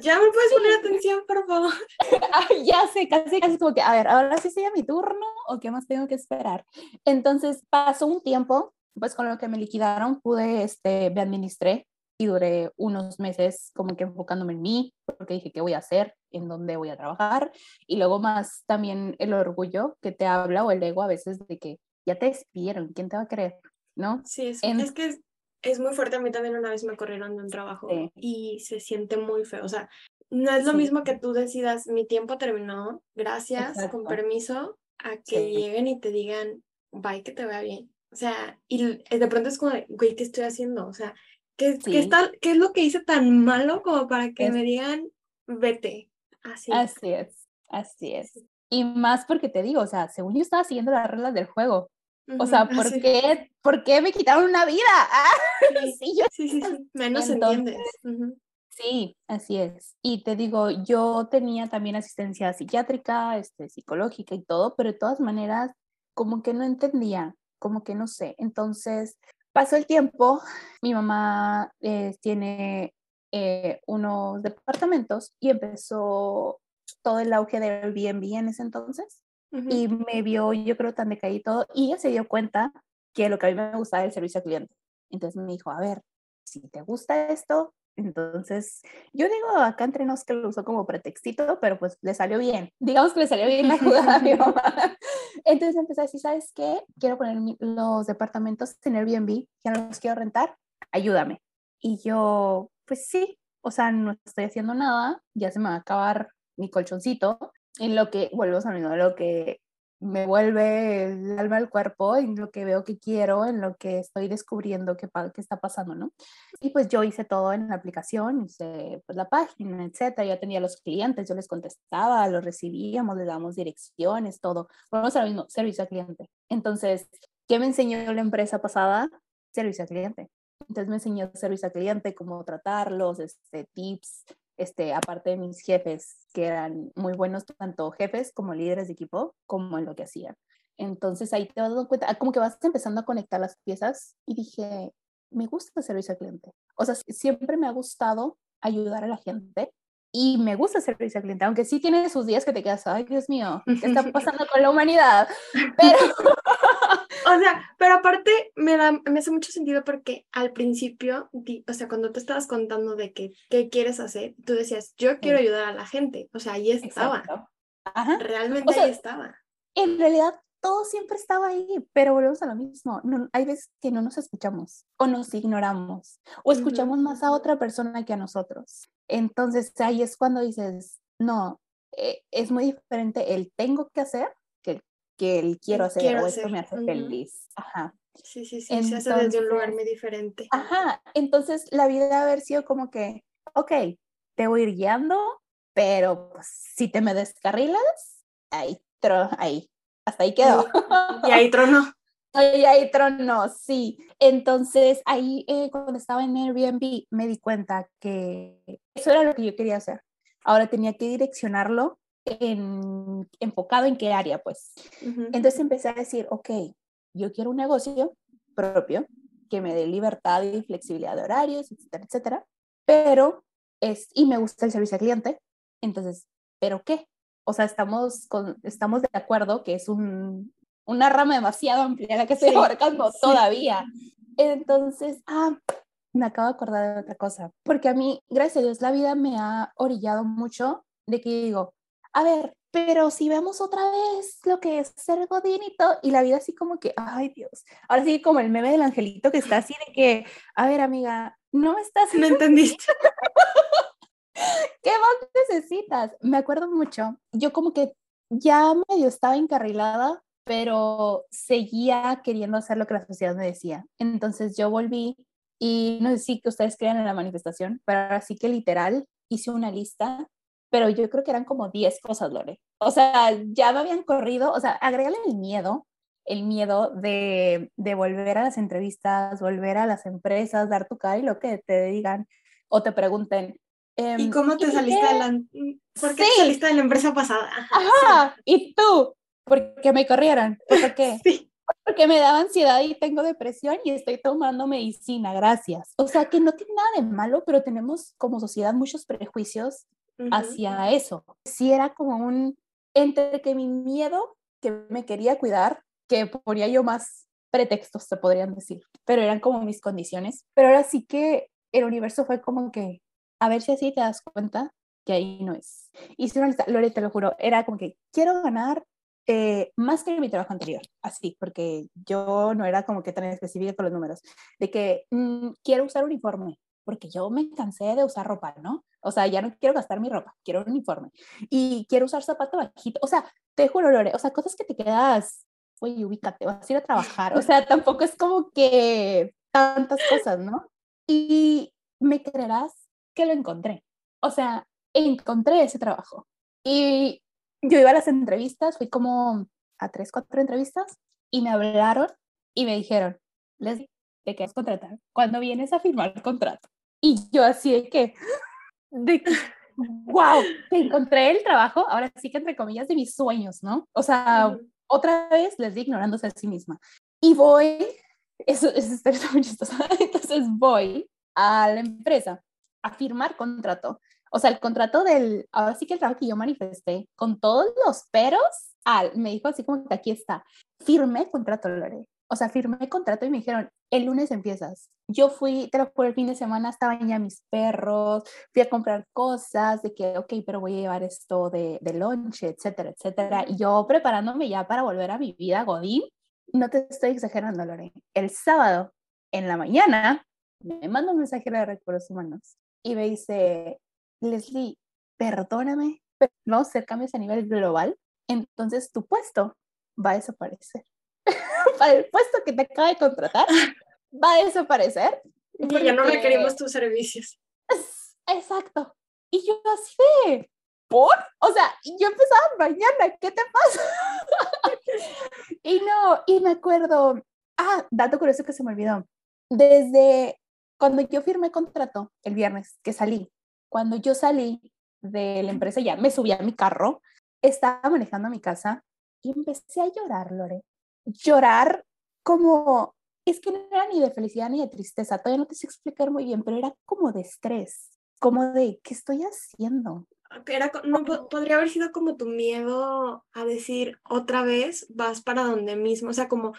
ya me puedes poner atención, por favor. ya sé, casi, casi como que, a ver, ahora sí sería mi turno o qué más tengo que esperar. Entonces pasó un tiempo, pues con lo que me liquidaron pude, este, me administré y duré unos meses como que enfocándome en mí, porque dije qué voy a hacer, en dónde voy a trabajar, y luego más también el orgullo que te habla o el ego a veces de que ya te despidieron, ¿quién te va a creer? ¿No? Sí, es, es que es, muy fuerte, a mí también una vez me corrieron de un trabajo y se siente muy feo, o sea, no es lo mismo que tú decidas, mi tiempo terminó, gracias, con permiso, a que lleguen y te digan, bye, que te vaya bien. O sea, y de pronto es como, güey, ¿qué estoy haciendo? O sea, ¿Qué, está, ¿Qué, es lo que hice tan malo como para que me digan, vete? Así. Así es, así es. Y más porque te digo, o sea, según yo estaba siguiendo las reglas del juego. O sea, ¿por, qué, ¿por qué me quitaron una vida? sí, sí, sí, menos entiendes. Sí, así es. Y te digo, yo tenía también asistencia psiquiátrica, este, psicológica y todo, pero de todas maneras, como que no entendía, como que no sé. Entonces, Pasó el tiempo, mi mamá eh, tiene eh, unos departamentos y empezó todo el auge del Airbnb en ese entonces y me vio, yo creo, tan decaído y ella se dio cuenta que lo que a mí me gustaba era el servicio al cliente. Entonces me dijo, a ver, si te gusta esto, entonces, yo digo acá entre nos que lo usó como pretextito, pero pues le salió bien. Digamos que le salió bien la jugada a mi mamá. Entonces empecé a decir, ¿sabes qué? Quiero poner los departamentos en Airbnb, ya no los quiero rentar, ayúdame. Y yo, pues sí, o sea, no estoy haciendo nada, ya se me va a acabar mi colchoncito, en lo que, vuelvo a lo lo que me vuelve el alma al cuerpo en lo que veo que quiero, en lo que estoy descubriendo qué está pasando, ¿no? Y pues yo hice todo en la aplicación, hice pues la página, etcétera, ya tenía los clientes, yo les contestaba, los recibíamos, les damos direcciones, todo. Vamos al mismo, servicio al cliente. Entonces, ¿qué me enseñó la empresa pasada? Servicio al cliente. Entonces me enseñó servicio al cliente, cómo tratarlos, este, tips, este, aparte de mis jefes, que eran muy buenos, tanto jefes como líderes de equipo, como en lo que hacían. Entonces ahí te vas dando cuenta, como que vas empezando a conectar las piezas y dije, me gusta el servicio al cliente. O sea, siempre me ha gustado ayudar a la gente y me gusta el servicio al cliente, aunque sí tiene sus días que te quedas, ay Dios mío, ¿qué está pasando con la humanidad? Pero o sea, pero aparte me da, me hace mucho sentido porque al principio, o sea, cuando te estabas contando de que, qué quieres hacer, tú decías, yo quiero ayudar a la gente. O sea, ahí estaba. Realmente ahí estaba. En realidad, todo siempre estaba ahí, pero volvemos a lo mismo. No, hay veces que no nos escuchamos o nos ignoramos o escuchamos más a otra persona que a nosotros. Entonces ahí es cuando dices, no, eh, es muy diferente el tengo que hacer que el quiero hacer o esto me hace feliz. Ajá. Sí, sí, sí, se hace desde un lugar muy diferente. Ajá, entonces la vida haber sido como que, ok, te voy a ir guiando, pero pues, si te me descarrilas, ahí, tro ahí, hasta ahí quedó. Y, ahí trono. Y ahí trono, sí. Entonces ahí eh, cuando estaba en Airbnb me di cuenta que eso era lo que yo quería hacer. Ahora tenía que direccionarlo en, enfocado en qué área, pues. Entonces empecé a decir, ok, yo quiero un negocio propio que me dé libertad y flexibilidad de horarios, etcétera, etcétera, pero es, y me gusta el servicio al cliente, entonces, ¿pero qué? O sea, estamos, con, estamos de acuerdo que es un, una rama demasiado amplia la que estoy abarcando todavía. Entonces, ah, me acabo de acordar de otra cosa, porque a mí, gracias a Dios, la vida me ha orillado mucho de que digo, a ver, pero si vemos otra vez lo que es ser godinito y la vida así como que, ay Dios, ahora sí como el meme del angelito que está así de que, a ver amiga, no estás... No entendiste. ¿Qué más necesitas? Me acuerdo mucho, yo como que ya medio estaba encarrilada, pero seguía queriendo hacer lo que la sociedad me decía. Entonces yo volví y no sé si que ustedes crean en la manifestación, pero ahora sí que literal hice una lista pero yo creo que eran como 10 cosas, Lore. O sea, ya me habían corrido, o sea, agrégale el miedo, el miedo de, de volver a las entrevistas, volver a las empresas, dar tu cara y lo que te digan o te pregunten. ¿Y em, cómo te saliste de la... ¿Por qué saliste de la empresa pasada? Ajá, ¿y tú? Porque me corrieron. ¿Por qué? Sí porque me da ansiedad y tengo depresión y estoy tomando medicina, gracias. O sea, que no tiene nada de malo, pero tenemos como sociedad muchos prejuicios hacia eso. Si era como un, entre que mi miedo, que me quería cuidar, que ponía yo más pretextos, se podrían decir, pero eran como mis condiciones. Pero ahora sí que el universo fue como que, a ver si así te das cuenta que ahí no es. Y si no, Lore, te lo juro, era como que quiero ganar eh, más que mi trabajo anterior, así, porque yo no era como que tan específica con los números, de que mm, quiero usar uniforme, porque yo me cansé de usar ropa, ¿no? O sea, ya no quiero gastar mi ropa, quiero un uniforme. Y quiero usar zapato bajito. O sea, te juro, Lore, o sea, cosas que te quedas, oye, ubícate, vas a ir a trabajar. O sea, tampoco es como que tantas cosas, ¿no? Y me creerás que lo encontré. O sea, encontré ese trabajo. Y yo iba a las entrevistas, fui como a tres, cuatro entrevistas y me hablaron y me dijeron, les te quieres contratar cuando vienes a firmar contrato. Y yo así de que, de que, wow, encontré el trabajo, ahora sí que entre comillas, de mis sueños, ¿no? O sea, otra vez les di ignorándose a sí misma. Y voy, eso, eso está muy chistoso, entonces voy a la empresa a firmar contrato. O sea, el contrato del, ahora sí que el trabajo que yo manifesté, con todos los peros, al, me dijo así como que aquí está, firmé contrato, Lore. O sea, firmé contrato y me dijeron, el lunes empiezas. Yo fui, te lo juro, el fin de semana estaban ya mis perros, fui a comprar cosas de que, ok, pero voy a llevar esto de, de lunch, etcétera, etcétera. Y yo preparándome ya para volver a mi vida, Godín. No te estoy exagerando, Lore. El sábado, en la mañana, me manda un mensaje de recursos humanos y me dice, Leslie, perdóname, pero vamos a hacer a nivel global, entonces tu puesto va a desaparecer. para el puesto que te acaba de contratar, va a desaparecer. Porque ya no requerimos tus servicios. Exacto. Y yo así de, ¿por? O sea, yo empezaba mañana, ¿qué te pasa? y no, y me acuerdo, ah, dato curioso que se me olvidó. Desde cuando yo firmé contrato el viernes que salí, cuando yo salí de la empresa, ya me subí a mi carro, estaba manejando a mi casa y empecé a llorar, Lore llorar como, es que no era ni de felicidad ni de tristeza, todavía no te sé explicar muy bien, pero era como de estrés, como de, ¿qué estoy haciendo? Era, no, podría haber sido como tu miedo a decir otra vez vas para donde mismo, o sea, como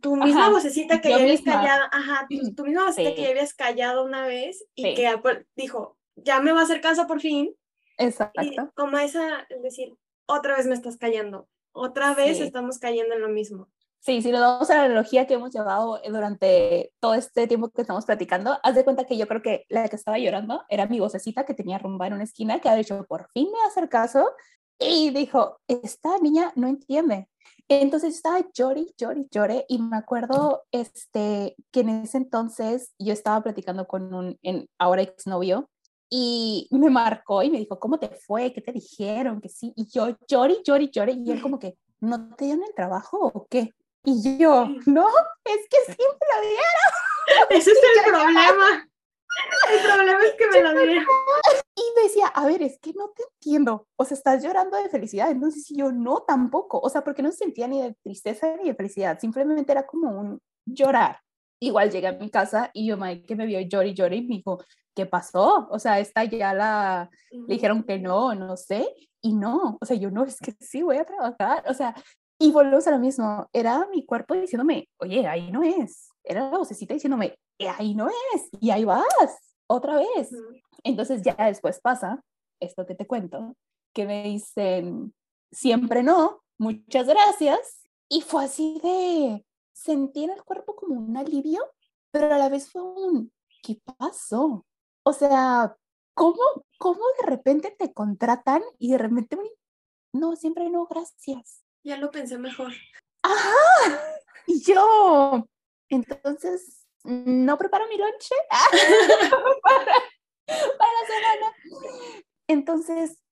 tu misma vocecita que ya habías callado, ajá, tu, misma vocecita que ya habías callado una vez y que dijo, ya me va a hacer caso por fin. Exacto. Y como esa, es decir, otra vez me estás callando, otra vez estamos cayendo en lo mismo. Sí, si nos vamos a la analogía que hemos llevado durante todo este tiempo que estamos platicando, haz de cuenta que yo creo que la que estaba llorando era mi vocecita que tenía rumba en una esquina, que ha dicho, por fin me hacer caso, y dijo, esta niña no entiende. Entonces estaba llori, llori, lloré y me acuerdo este, que en ese entonces yo estaba platicando con un en, ahora exnovio y me marcó y me dijo, ¿cómo te fue? ¿Qué te dijeron? Que sí. Y yo llori, llori, lloré y él como que, ¿no te dieron el trabajo o qué? Y yo, no, es que sí me lo dieron. Ese es el problema. El problema es que me lo dieron. Y decía, a ver, es que no te entiendo. O sea, estás llorando de felicidad. Entonces, yo no tampoco. O sea, porque no sentía ni de tristeza ni de felicidad. Simplemente era como un llorar. Igual llegué a mi casa y yo, Mike, que me vio llorar y llorar y me dijo, ¿qué pasó? O sea, esta ya la, le dijeron que no, no sé. Y no, o sea, yo no, es que sí voy a trabajar. O sea, y volvemos a lo mismo. Era mi cuerpo diciéndome, oye, ahí no es. Era la vocecita diciéndome, ahí no es. Y ahí vas, otra vez. Entonces ya después pasa esto que te cuento, que me dicen, siempre no, muchas gracias. Y fue así de, sentí en el cuerpo como un alivio, pero a la vez fue un, ¿qué pasó? O sea, ¿cómo, cómo de repente te contratan y de repente, no, siempre no, gracias? Ya lo pensé mejor. Ajá. Y yo, entonces, no preparo mi lonche para, para la semana. Entonces,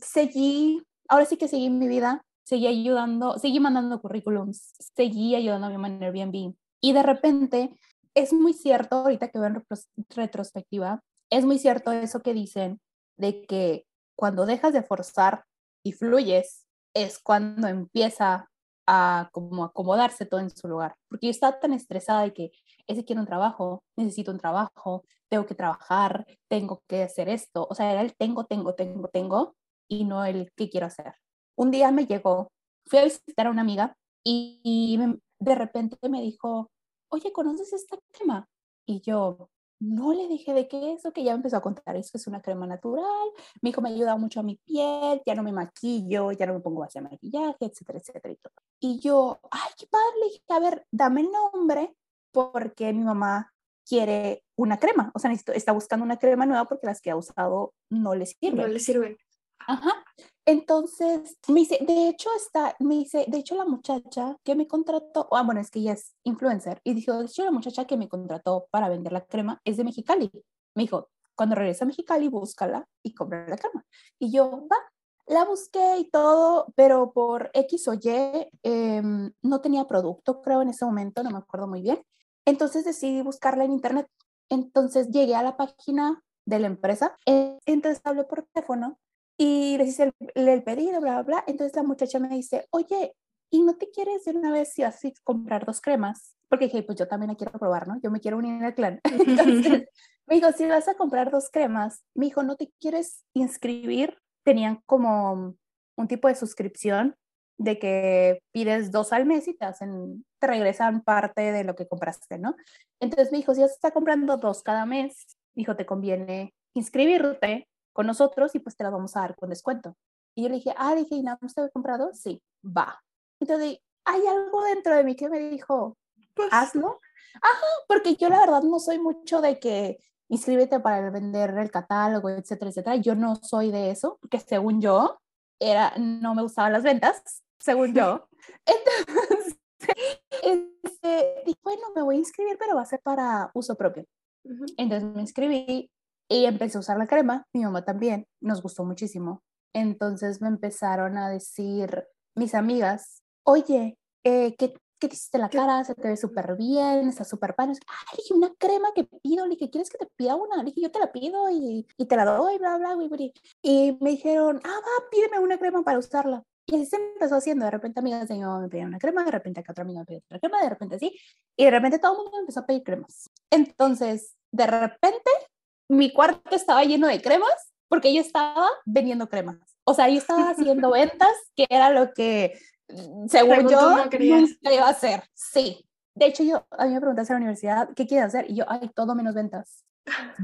seguí, ahora sí que seguí mi vida, seguí ayudando, seguí mandando currículums, seguí ayudando a mi manera Airbnb. Y de repente, es muy cierto, ahorita que veo en retrospectiva, es muy cierto eso que dicen de que cuando dejas de forzar y fluyes, es cuando empieza a como acomodarse todo en su lugar. Porque yo estaba tan estresada de que ese quiero un trabajo, necesito un trabajo, tengo que trabajar, tengo que hacer esto. O sea, era el tengo, tengo, tengo, tengo y no el qué quiero hacer. Un día me llegó, fui a visitar a una amiga y, de repente me dijo, oye, ¿conoces esta crema? Y yo, no le dije de qué es, que ya me empezó a contar, eso es una crema natural, mi hijo me ayuda mucho a mi piel, ya no me maquillo, ya no me pongo base de maquillaje, etcétera, etcétera. Y, todo. y yo, ay, qué padre, le dije, a ver, dame el nombre porque mi mamá quiere una crema, o sea, está buscando una crema nueva porque las que ha usado no le sirven. No le sirven. Ajá. Entonces, me dice, de hecho está, me dice, de hecho la muchacha que me contrató, ah, bueno, es que ella es influencer, y dijo, de hecho la muchacha que me contrató para vender la crema es de Mexicali. Me dijo, cuando regresa a Mexicali, búscala y compra la crema. Y yo, va, la busqué y todo, pero por X o Y em, no tenía producto, creo, en ese momento, no me acuerdo muy bien. Entonces decidí buscarla en internet. Entonces llegué a la página de la empresa, entonces hablé por teléfono y le hice el, pedido, bla, bla, bla. Entonces la muchacha me dice, oye, ¿y no te quieres de una vez si vas a comprar dos cremas? Porque dije, pues yo también la quiero probar, ¿no? Yo me quiero unir al clan. Entonces me dijo, si vas a comprar dos cremas, me dijo, ¿no te quieres inscribir? Tenían como un tipo de suscripción de que pides dos al mes y te hacen, te regresan parte de lo que compraste, ¿no? Entonces me dijo, si vas a estar comprando dos cada mes, dijo, te conviene inscribirte con nosotros y pues te la vamos a dar con descuento. Y yo le dije, ah, dije, ¿y nada más te he comprado? Sí, va. Entonces, hay algo dentro de mí que me dijo, pues, hazlo. Ajá, porque yo la verdad no soy mucho de que inscríbete para vender el catálogo, etcétera, etcétera. Yo no soy de eso, porque según yo, era, no me gustaban las ventas, según yo. Entonces, este, dije, bueno, me voy a inscribir, pero va a ser para uso propio. Entonces me inscribí, y empecé a usar la crema, mi mamá también, nos gustó muchísimo. Entonces me empezaron a decir mis amigas, oye, eh, ¿qué, ¿qué te hiciste la cara? Se te ve súper bien, está súper pan. Ay, dije, una crema que pido, le dije, ¿quieres que te pida una? Le dije, yo te la pido y, y te la doy, bla, bla, bla, bla. Y me dijeron, ah, va, pídeme una crema para usarla. Y así se empezó haciendo. De repente amigas de mi mamá me pedían una crema, de repente acá otra amiga me pedía otra crema, de repente así. Y de repente todo el mundo me empezó a pedir cremas. Entonces, de repente mi cuarto estaba lleno de cremas porque yo estaba vendiendo cremas. O sea, yo estaba haciendo ventas, que era lo que, mm, según yo, no iba a hacer. Sí. De hecho, yo, a mí me preguntaste en la universidad, ¿qué quieres hacer? Y yo, ay, todo menos ventas.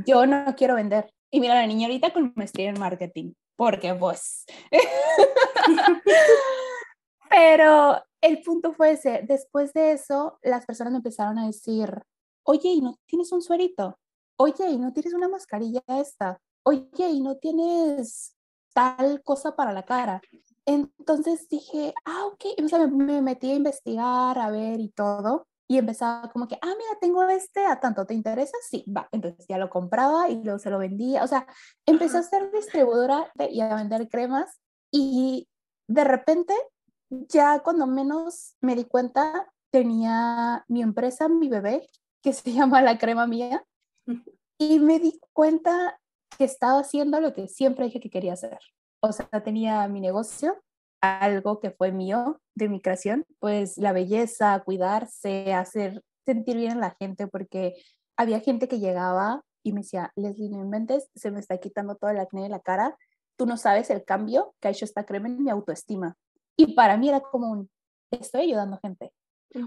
Yo no quiero vender. Y mira, la niña ahorita con maestría en marketing, porque pues... Pero el punto fue ese, después de eso, las personas me empezaron a decir, oye, ¿y no tienes un suerito? Oye, ¿y no tienes una mascarilla esta? Oye, ¿y no tienes tal cosa para la cara? entonces dije, ah, ok, o sea, me, me, metí a investigar, a ver y todo. Y empezaba como que, ah, mira, tengo este, ¿a tanto te interesa? Sí, va. Entonces ya lo compraba y luego se lo vendía. O sea, empecé a ser distribuidora y a vender cremas. Y de repente, ya cuando menos me di cuenta, tenía mi empresa, mi bebé, que se llama La Crema Mía. Y me di cuenta que estaba haciendo lo que siempre dije que quería hacer. O sea, tenía mi negocio, algo que fue mío, de mi creación, pues la belleza, cuidarse, hacer sentir bien a la gente, porque había gente que llegaba y me decía, Leslie, no inventes, se me está quitando todo el acné de la cara, tú no sabes el cambio que ha hecho esta crema en mi autoestima. Y para mí era como un, estoy ayudando gente.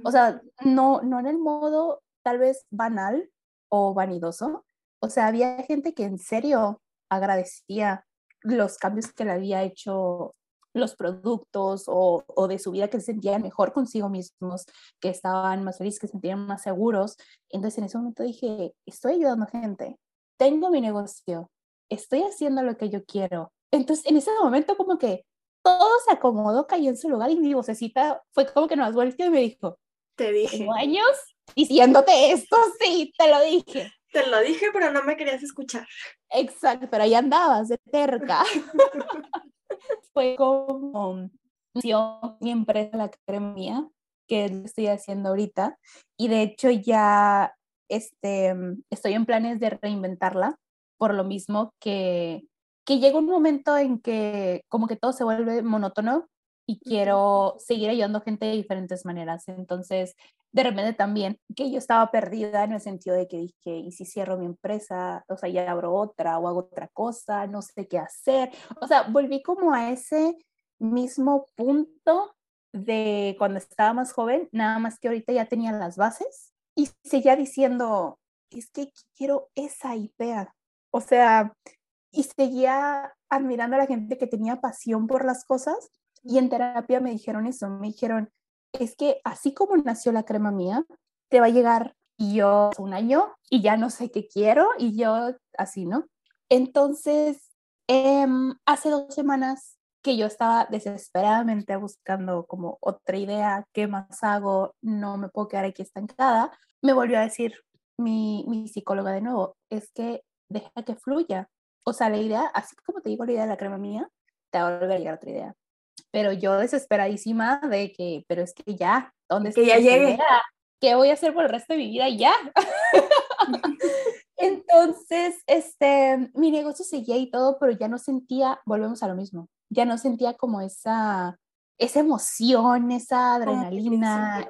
O sea, no, no en el modo tal vez banal o vanidoso. O sea, había gente que en serio agradecía los cambios que le había hecho los productos o, o, de su vida que se sentían mejor consigo mismos, que estaban más felices, que se sentían más seguros. Entonces en ese momento dije, estoy ayudando a gente, tengo mi negocio, estoy haciendo lo que yo quiero. Entonces en ese momento como que todo se acomodó, cayó en su lugar y mi vocecita fue como que nos volteó y me dijo, te dije. Tengo años diciéndote esto, sí, te lo dije. Te lo dije, pero no me querías escuchar. Exacto, pero ahí andabas de terca. Fue como mi empresa, la cremía, que estoy haciendo ahorita. Y de hecho ya este, estoy en planes de reinventarla, por lo mismo que, que llega un momento en que como que todo se vuelve monótono y quiero seguir ayudando gente de diferentes maneras. Entonces, de repente también que yo estaba perdida en el sentido de que dije, ¿y si cierro mi empresa? O sea, ya abro otra o hago otra cosa, no sé qué hacer. O sea, volví como a ese mismo punto de cuando estaba más joven, nada más que ahorita ya tenía las bases y seguía diciendo, es que quiero esa IPA. O sea, y seguía admirando a la gente que tenía pasión por las cosas y en terapia me dijeron eso, me dijeron, es que así como nació la crema mía, te va a llegar yo un año y ya no sé qué quiero y yo así, ¿no? Entonces, em, hace dos semanas que yo estaba desesperadamente buscando como otra idea, ¿qué más hago? No me puedo quedar aquí estancada. Me volvió a decir mi, mi psicóloga de nuevo, es que deja que fluya. O sea, la idea, así como te digo la idea de la crema mía, te va a volver a llegar otra idea pero yo desesperadísima de que, pero es que ya, ¿dónde que ya llegue? ¿Qué voy a hacer por el resto de mi vida ya? Entonces, este, mi negocio seguía y todo, pero ya no sentía, volvemos a lo mismo, ya no sentía como esa, esa emoción, esa adrenalina,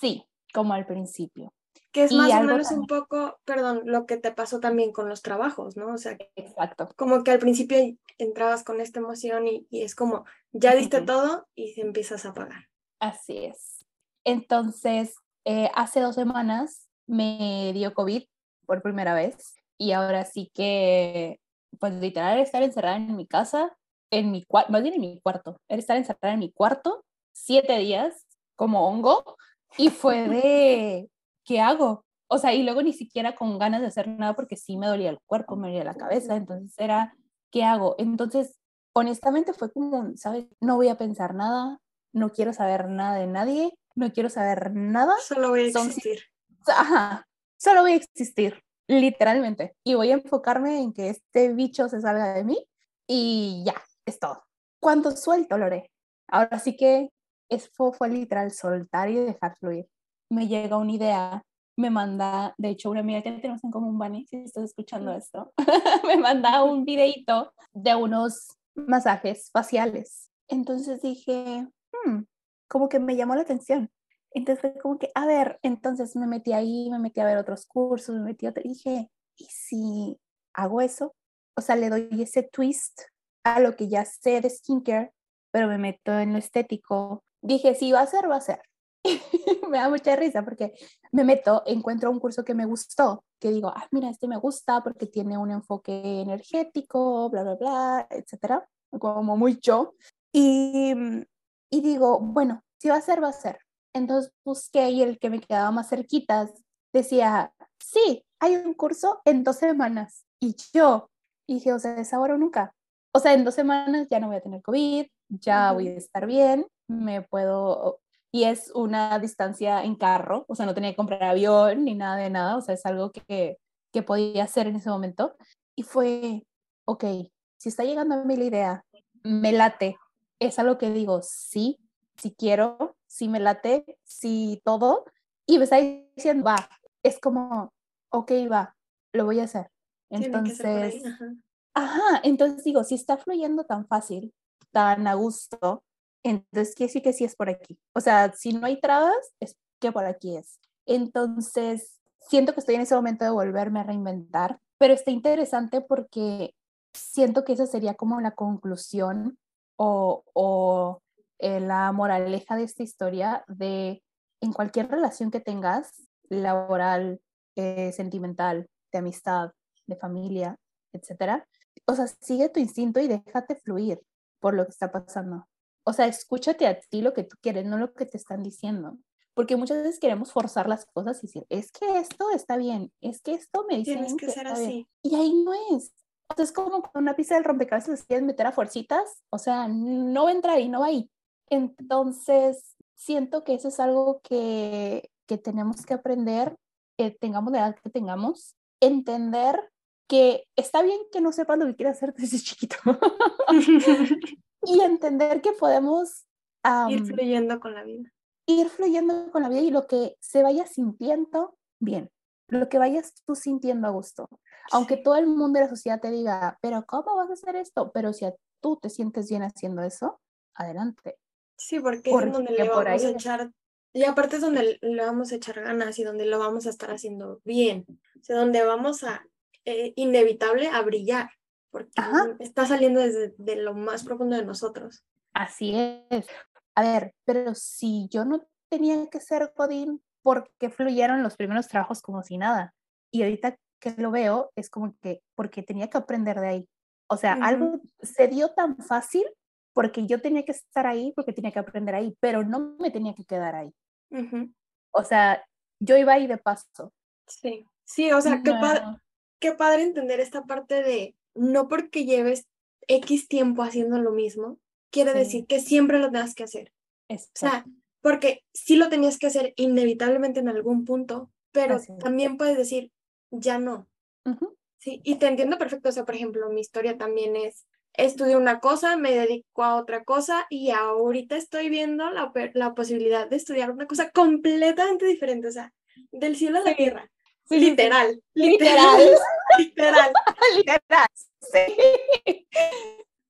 sí, como al principio. Que es más o menos un poco, perdón, lo que te pasó también con los trabajos, ¿no? O sea, exacto. Como que al principio entrabas con esta emoción y, es como, ya diste todo y te empiezas a pagar. Así es. Entonces, eh, hace dos semanas me dio COVID por primera vez y ahora sí que, pues literal, estar encerrada en mi casa, en mi cuarto, más bien en mi cuarto, estar encerrada en mi cuarto siete días como hongo y fue de ¿qué hago? O sea, y luego ni siquiera con ganas de hacer nada porque sí me dolía el cuerpo, me dolía la cabeza, entonces era, ¿qué hago? Entonces, honestamente fue como, ¿sabes? No voy a pensar nada, no quiero saber nada de nadie, no quiero saber nada. Solo voy a existir. Ajá, solo voy a existir, literalmente. Y voy a enfocarme en que este bicho se salga de mí y ya, es todo. Cuando suelto, Lore. Ahora sí que eso fue literal soltar y dejar fluir me llega una idea, me manda, de hecho, una amiga que tenemos en común, Vani, si estás escuchando esto, me manda un videito de unos masajes faciales. Entonces dije, hmm, como que me llamó la atención. Entonces fue como que, a ver, entonces me metí ahí, me metí a ver otros cursos, me metí a otro, dije, ¿y si hago eso? O sea, le doy ese twist a lo que ya sé de skincare, pero me meto en lo estético. Dije, si va a ser, va a ser. me da mucha risa porque me meto, encuentro un curso que me gustó, que digo, ah, mira, este me gusta porque tiene un enfoque energético, bla, bla, bla, etcétera, como muy yo. Y, y digo, bueno, si va a ser, va a ser. Entonces busqué y el que me quedaba más cerquitas decía, sí, hay un curso en dos semanas. Y yo dije, o sea, es ahora o nunca. O sea, en dos semanas ya no voy a tener COVID, ya voy a estar bien, me puedo, y es una distancia en carro, o sea, no tenía que comprar avión ni nada de nada, o sea, es algo que, que podía hacer en ese momento. Y fue, ok, si está llegando a mí la idea, me late, es algo que digo, sí, si quiero, si me late, si todo, y me está diciendo, va, es como, ok, va, lo voy a hacer. Entonces, ajá. entonces digo, si está fluyendo tan fácil, tan a gusto, entonces quiere decir que sí es por aquí. O sea, si no hay trabas, es que por aquí es. Entonces, siento que estoy en ese momento de volverme a reinventar, pero está interesante porque siento que esa sería como la conclusión o, o eh, la moraleja de esta historia de en cualquier relación que tengas, laboral, eh, sentimental, de amistad, de familia, etcétera, o sea, sigue tu instinto y déjate fluir por lo que está pasando. O sea, escúchate a ti lo que tú quieres, no lo que te están diciendo. Porque muchas veces queremos forzar las cosas y decir, es que esto está bien, es que esto me dice Tienes que, ser así. Y ahí no es. O sea, es como con una pieza del rompecabezas quieres meter a fuercitas, o sea, no va a entrar y no va ahí. Entonces, siento que eso es algo que, que tenemos que aprender, que tengamos la edad que tengamos, entender que está bien que no sepas lo que quieres hacer desde chiquito y entender que podemos ir fluyendo con la vida. Ir fluyendo con la vida y lo que se vaya sintiendo bien, lo que vayas tú sintiendo a gusto. Aunque todo el mundo de la sociedad te diga, pero ¿cómo vas a hacer esto? Pero si tú te sientes bien haciendo eso, adelante. Sí, porque, es donde le vamos a echar, y aparte es donde le vamos a echar ganas y donde lo vamos a estar haciendo bien, o sea, donde vamos a, eh, inevitable, a brillar, porque está saliendo desde de lo más profundo de nosotros. Así es. A ver, pero si yo no tenía que ser Godín, porque fluyeron los primeros trabajos como si nada? Y ahorita que lo veo, es como que, porque tenía que aprender de ahí. O sea, algo se dio tan fácil porque yo tenía que estar ahí, porque tenía que aprender ahí, pero no me tenía que quedar ahí. O sea, yo iba ahí de paso. Sí, sí, o sea, qué, qué padre entender esta parte de no porque lleves X tiempo haciendo lo mismo, quiere decir que siempre lo tengas que hacer. O sea, porque sí lo tenías que hacer inevitablemente en algún punto, pero también puedes decir, ya no. Sí, y te entiendo perfecto. O sea, por ejemplo, mi historia también es, estudié una cosa, me dedico a otra cosa y ahorita estoy viendo la, la posibilidad de estudiar una cosa completamente diferente, o sea, del cielo a la tierra. Literal, literal, literal, literal. Sí.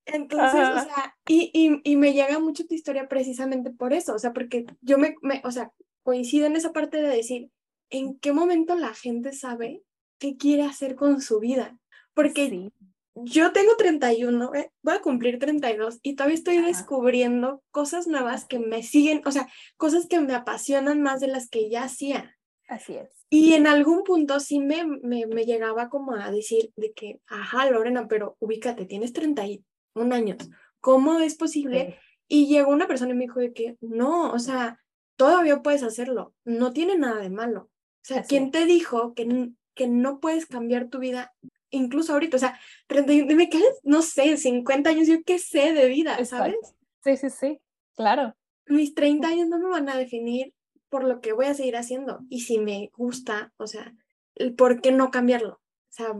Entonces, o sea, y, y, y, me llega mucho tu historia precisamente por eso, o sea, porque yo me, me, o sea, coincido en esa parte de decir, ¿en qué momento la gente sabe qué quiere hacer con su vida? Porque yo tengo 31, eh, voy a cumplir 32 y todavía estoy descubriendo cosas nuevas que me siguen, o sea, cosas que me apasionan más de las que ya hacía. Así es. Y en algún punto sí me, me, me llegaba como a decir de que, ajá, Lorena, pero ubícate, tienes 31 años, ¿cómo es posible? Y llegó una persona y me dijo de que, no, o sea, todavía puedes hacerlo, no tiene nada de malo. O sea, ¿quién te dijo que, que no puedes cambiar tu vida incluso ahorita, o sea, 31, me quedan, no sé, 50 años, yo qué sé de vida, ¿sabes? Sí, sí, sí, claro. Mis 30 años no me van a definir por lo que voy a seguir haciendo. Y si me gusta, o sea, ¿por qué no cambiarlo? O sea,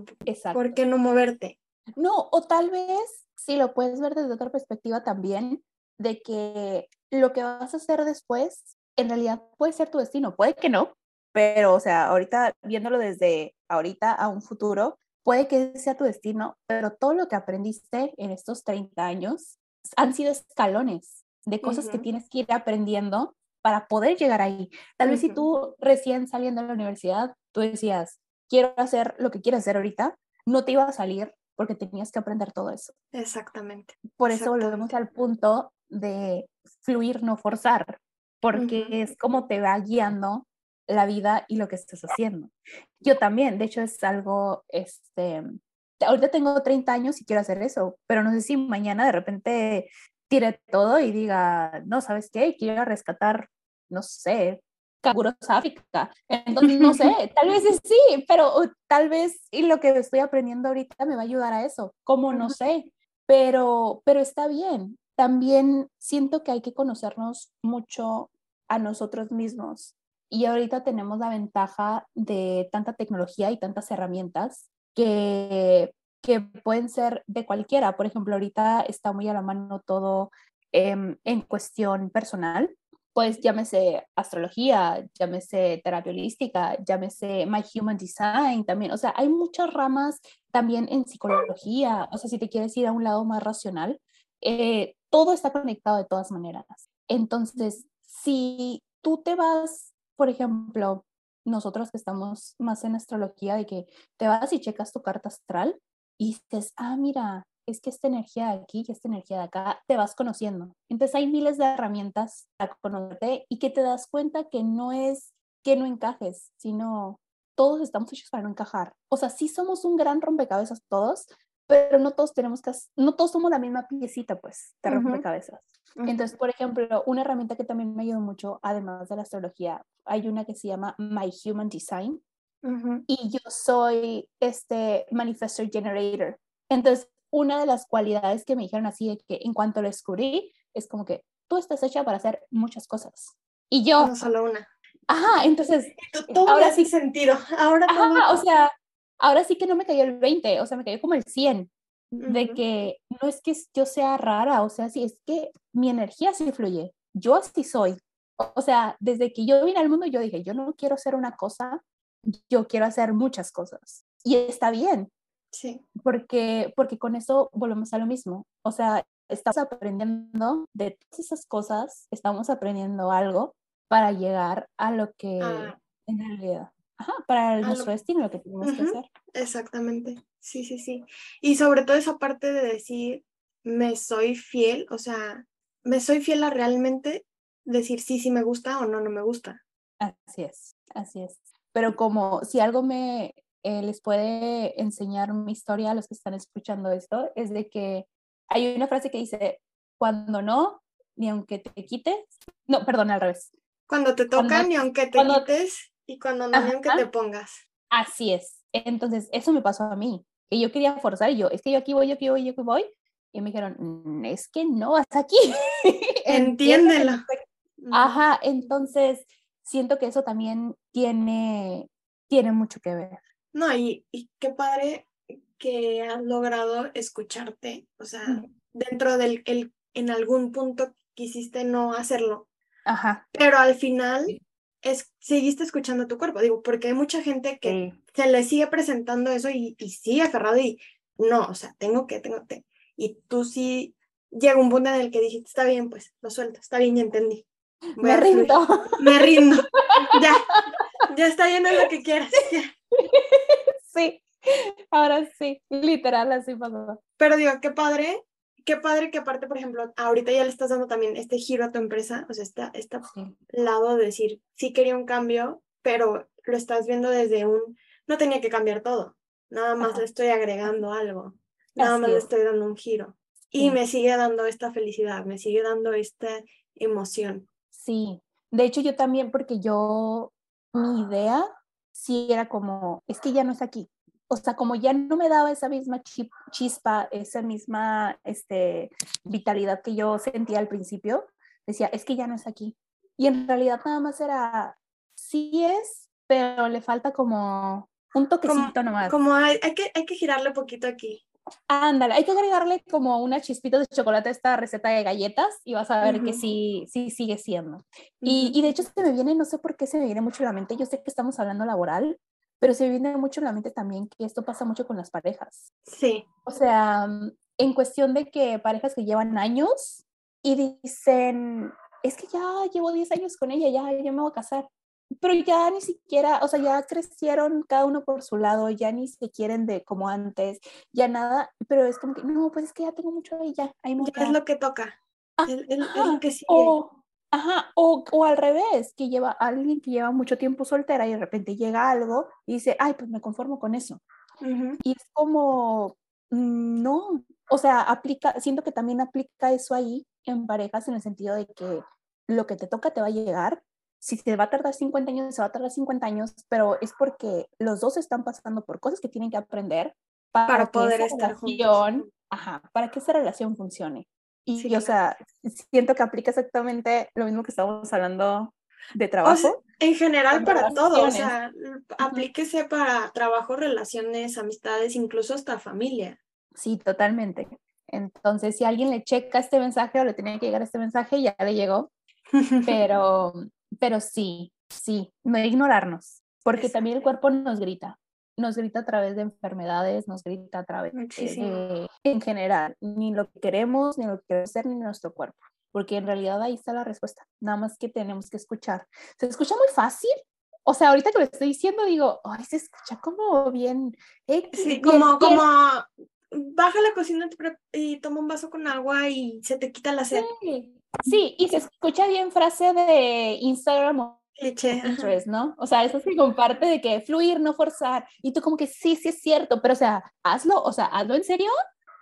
¿por qué no moverte? No, o tal vez, si lo puedes ver desde otra perspectiva también, de que lo que vas a hacer después, en realidad puede ser tu destino, puede que no, pero, o sea, ahorita viéndolo desde ahorita a un futuro, puede que sea tu destino, pero todo lo que aprendiste en estos 30 años han sido escalones de cosas que tienes que ir aprendiendo para poder llegar ahí. Tal vez si tú recién saliendo de la universidad, tú decías, quiero hacer lo que quiero hacer ahorita, no te iba a salir porque tenías que aprender todo eso. Exactamente. Por eso volvemos al punto de fluir, no forzar, porque es como te va guiando la vida y lo que estás haciendo. Yo también, de hecho es algo, este, ahorita tengo 30 años y quiero hacer eso, pero no sé si mañana de repente tire todo y diga, no, ¿sabes qué? Quiero rescatar, no sé, canguros África. Entonces, no sé, tal vez sí, pero tal vez y lo que estoy aprendiendo ahorita me va a ayudar a eso, como no sé, pero, pero está bien. también siento que hay que conocernos mucho a nosotros mismos. Y ahorita tenemos la ventaja de tanta tecnología y tantas herramientas que, que pueden ser de cualquiera. Por ejemplo, ahorita está muy a la mano todo em, en cuestión personal pues llámese astrología, llámese terapia holística, llámese My Human Design también. O sea, hay muchas ramas también en psicología. O sea, si te quieres ir a un lado más racional, eh, todo está conectado de todas maneras. Entonces, si tú te vas, por ejemplo, nosotros que estamos más en astrología, de que te vas y checas tu carta astral y dices, ah, mira, es que esta energía de aquí y esta energía de acá te vas conociendo. Entonces hay miles de herramientas para conocerte y que te das cuenta que no es que no encajes, sino todos estamos hechos para no encajar. O sea, sí somos un gran rompecabezas todos, pero no todos tenemos que, no todos somos la misma piecita, pues, de rompecabezas. Entonces, por ejemplo, una herramienta que también me ayudó mucho, además de la astrología, hay una que se llama My Human Design. Y yo soy este Manifestor Generator. Entonces, una de las cualidades que me dijeron así de que en cuanto lo descubrí, es como que tú estás hecha para hacer muchas cosas. Y yo... No solo una. Ajá, entonces... Todo ahora sí sentido. Ahora ajá, o sea, ahora sí que no me cayó el 20, o sea, me cayó como el 100. De que no es que yo sea rara, o sea, sí, es que mi energía sí fluye. Yo así soy. O sea, desde que yo vine al mundo, yo dije, yo no quiero hacer una cosa, yo quiero hacer muchas cosas. Y está bien, Sí. Porque, porque con eso volvemos a lo mismo. O sea, estamos aprendiendo de todas esas cosas, estamos aprendiendo algo para llegar a lo que ah. en realidad, ajá, para nuestro destino, lo que tenemos que hacer. Exactamente, sí, sí, sí. Y sobre todo esa parte de decir, me soy fiel, o sea, me soy fiel a realmente decir sí, sí me gusta o no, no me gusta. Así es, así es. Pero como si algo me, eh, les puede enseñar mi historia a los que están escuchando esto, es de que hay una frase que dice, cuando no, ni aunque te quites, no, perdón, al revés. Cuando te tocan, ni aunque te quites, y cuando no, ni aunque te pongas. Así es. Entonces, eso me pasó a mí, que yo quería forzar, y yo, es que yo aquí voy, yo aquí voy, yo aquí voy, y me dijeron, mm, es que no, hasta aquí. Entiéndelo. Ajá, entonces siento que eso también tiene, tiene mucho que ver. No, y, qué padre que has logrado escucharte, o sea, dentro del, el, en algún punto quisiste no hacerlo, Ajá. pero al final es, seguiste escuchando tu cuerpo, digo, porque hay mucha gente que se le sigue presentando eso y, y sigue aferrado y no, o sea, tengo que, tengo que, y tú sí llega un punto en el que dijiste, está bien, pues lo suelto, está bien, ya entendí. me rindo. Me rindo. ya, ya está lleno lo que quieras. sí, ahora sí, literal así pasó. Pero digo, qué padre, qué padre que aparte, por ejemplo, ahorita ya le estás dando también este giro a tu empresa, o sea, este, este lado de decir, sí quería un cambio, pero lo estás viendo desde un, no tenía que cambiar todo, nada más le estoy agregando algo, nada más le estoy dando un giro. Y me sigue dando esta felicidad, me sigue dando esta emoción. Sí, de hecho yo también, porque yo, mi idea sí era como, es que ya no es aquí. O sea, como ya no me daba esa misma chispa, esa misma este, vitalidad que yo sentía al principio, decía, es que ya no es aquí. Y en realidad nada más era, sí es, pero le falta como un toquecito como, nomás. Como hay, hay, que, hay que girarle poquito aquí. Ándale, hay que agregarle como una chispita de chocolate a esta receta de galletas y vas a ver que sí, sí sigue siendo. y, y, de hecho se me viene, no sé por qué se me viene mucho a la mente, yo sé que estamos hablando laboral, pero se me viene mucho a la mente también que esto pasa mucho con las parejas. Sí. O sea, en cuestión de que parejas que llevan años y dicen, es que ya llevo 10 años con ella, ya, ya me voy a casar pero ya ni siquiera, o sea, ya crecieron cada uno por su lado, ya ni se quieren de como antes, ya nada, pero es como que, no, pues es que ya tengo mucho ahí, ya, hay mucho. Es lo que toca, es, lo que sigue. O, ajá, o, o, al revés, que lleva alguien que lleva mucho tiempo soltera y de repente llega algo y dice, ay, pues me conformo con eso. Y es como, mm, no, o sea, aplica, siento que también aplica eso ahí en parejas en el sentido de que lo que te toca te va a llegar, si se va a tardar 50 años, se va a tardar 50 años, pero es porque los dos están pasando por cosas que tienen que aprender para, poder estar relación, Ajá, para que esa relación funcione. Y, o sea, siento que aplica exactamente lo mismo que estábamos hablando de trabajo. en general para todo, o sea, aplíquese para trabajo, relaciones, amistades, incluso hasta familia. Sí, totalmente. Entonces, si alguien le checa este mensaje o le tenía que llegar este mensaje, ya le llegó. Pero, pero sí, sí, no ignorarnos, porque también el cuerpo nos grita nos grita a través de enfermedades, nos grita a través de, en general, ni lo que queremos, ni lo que queremos ser, ni nuestro cuerpo, porque en realidad ahí está la respuesta, nada más que tenemos que escuchar. Se escucha muy fácil, o sea, ahorita que lo estoy diciendo digo, ay, se escucha como bien, eh, sí, como, como, baja la cocina y toma un vaso con agua y se te quita la sed. Sí, y se escucha bien frase de Instagram Cliché. ¿no? O sea, eso se comparte de que fluir, no forzar. Y tú como que sí, sí es cierto, pero o sea, hazlo, o sea, hazlo en serio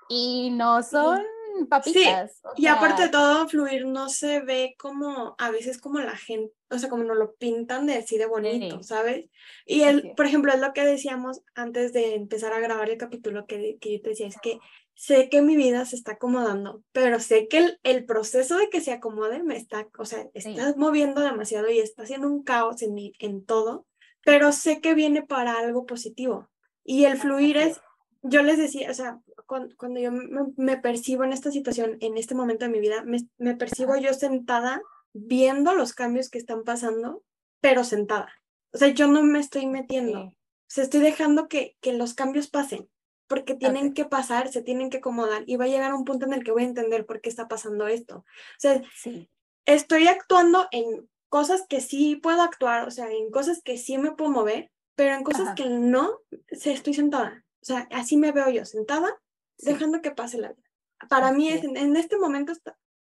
y no son papitas. Sí. y aparte de todo, fluir no se ve como, a veces como la gente, o sea, como nos lo pintan de así de bonito, ¿sabes? Y él, por ejemplo, es lo que decíamos antes de empezar a grabar el capítulo que, que yo te decía, es que sé que mi vida se está acomodando, pero sé que el, el, proceso de que se acomode me está, o sea, está moviendo demasiado y está haciendo un caos en, mi, en todo, pero sé que viene para algo positivo. Y el fluir es, yo les decía, o sea, cuando, cuando yo me, percibo en esta situación, en este momento de mi vida, me, me percibo yo sentada viendo los cambios que están pasando, pero sentada. O sea, yo no me estoy metiendo. O sea, estoy dejando que, que los cambios pasen porque tienen que pasar, se tienen que acomodar y va a llegar un punto en el que voy a entender por qué está pasando esto. O sea, sí. estoy actuando en cosas que sí puedo actuar, o sea, en cosas que sí me puedo mover, pero en cosas que no, se estoy sentada. O sea, así me veo yo, sentada, dejando que pase la vida. Para mí es, en, este momento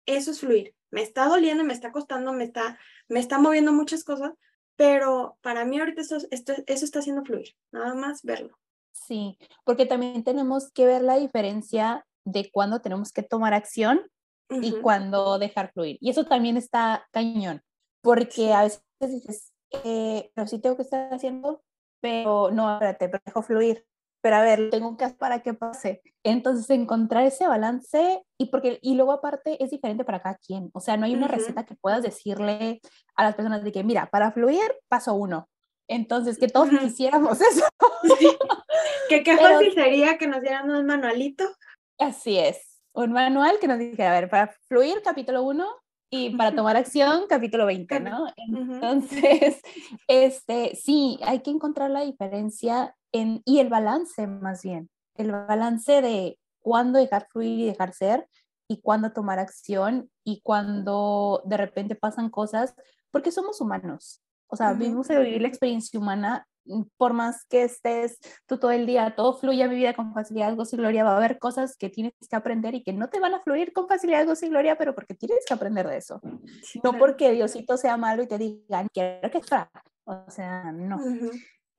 eso es fluir. Me está doliendo, me está costando, me está, me está moviendo muchas cosas, pero para mí ahorita esto, esto, eso está haciendo fluir, nada más verlo. Sí, porque también tenemos que ver la diferencia de cuando tenemos que tomar acción y cuando dejar fluir. Y eso también está cañón, porque a veces dices, eh, pero sí tengo que estar haciendo, pero no, espérate, pero dejo fluir. Pero a ver, tengo que hacer para que pase. Entonces, encontrar ese balance y porque y luego aparte es diferente para cada quien. O sea, no hay una receta que puedas decirle a las personas de que, mira, para fluir, paso uno, entonces, que todos quisiéramos eso. Que qué fácil sería que nos dieran un manualito. Así es, un manual que nos dijera, a ver, para fluir, capítulo 1, y para tomar acción, capítulo 20, ¿no? Entonces, este, sí, hay que encontrar la diferencia en, y el balance más bien, el balance de cuándo dejar fluir y dejar ser y cuándo tomar acción y cuando de repente pasan cosas, porque somos humanos, o sea, vivimos a vivir la experiencia humana, mm, por más que estés tú todo el día, todo fluye a mi vida con facilidad, gozo y gloria, va a haber cosas que tienes que aprender y que no te van a fluir con facilidad, gozo y gloria, pero porque tienes que aprender de eso. no porque Diosito sea malo y te digan, quiero que sea. O sea, no.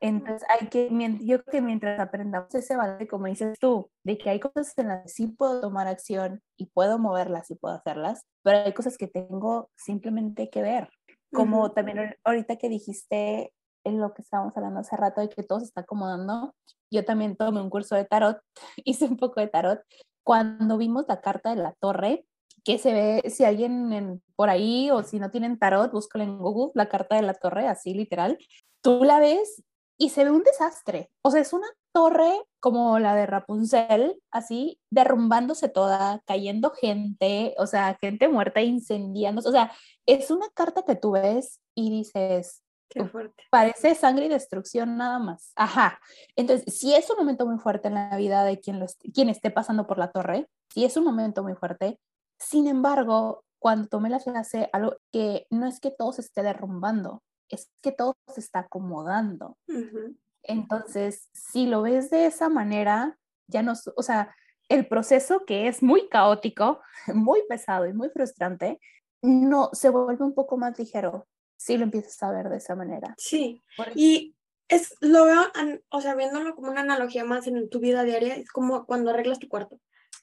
Entonces, hay que, yo creo que mientras aprendamos ese valor, como dices tú, de que hay cosas en las que sí puedo tomar acción y puedo moverlas y puedo hacerlas, pero hay cosas que tengo simplemente que ver. Como también ahorita que dijiste en lo que estábamos hablando hace rato de que todo se está acomodando, yo también tomé un curso de tarot, hice un poco de tarot. Cuando vimos la carta de la torre, que se ve, si alguien por ahí o si no tienen tarot, búscalo en Google, la carta de la torre, así literal, tú la ves y se ve un desastre. O sea, es una torre como la de Rapunzel, así derrumbándose toda, cayendo gente, o sea, gente muerta, incendiándose. O sea, es una carta que tú ves y dices, Qué fuerte. Parece sangre y destrucción nada más. Ajá. Entonces, si es un momento muy fuerte en la vida de quien, lo quien esté pasando por la torre, si es un momento muy fuerte. Sin embargo, cuando tomé la clase, algo que no es que todo se esté derrumbando, es que todo se está acomodando. Entonces, si lo ves de esa manera, ya no, o sea, el proceso que es muy caótico, muy pesado y muy frustrante, no se vuelve un poco más ligero si lo empiezas a ver de esa manera. Sí. Y es lo veo, o sea, viéndolo como una analogía más en tu vida diaria, es como cuando arreglas tu cuarto.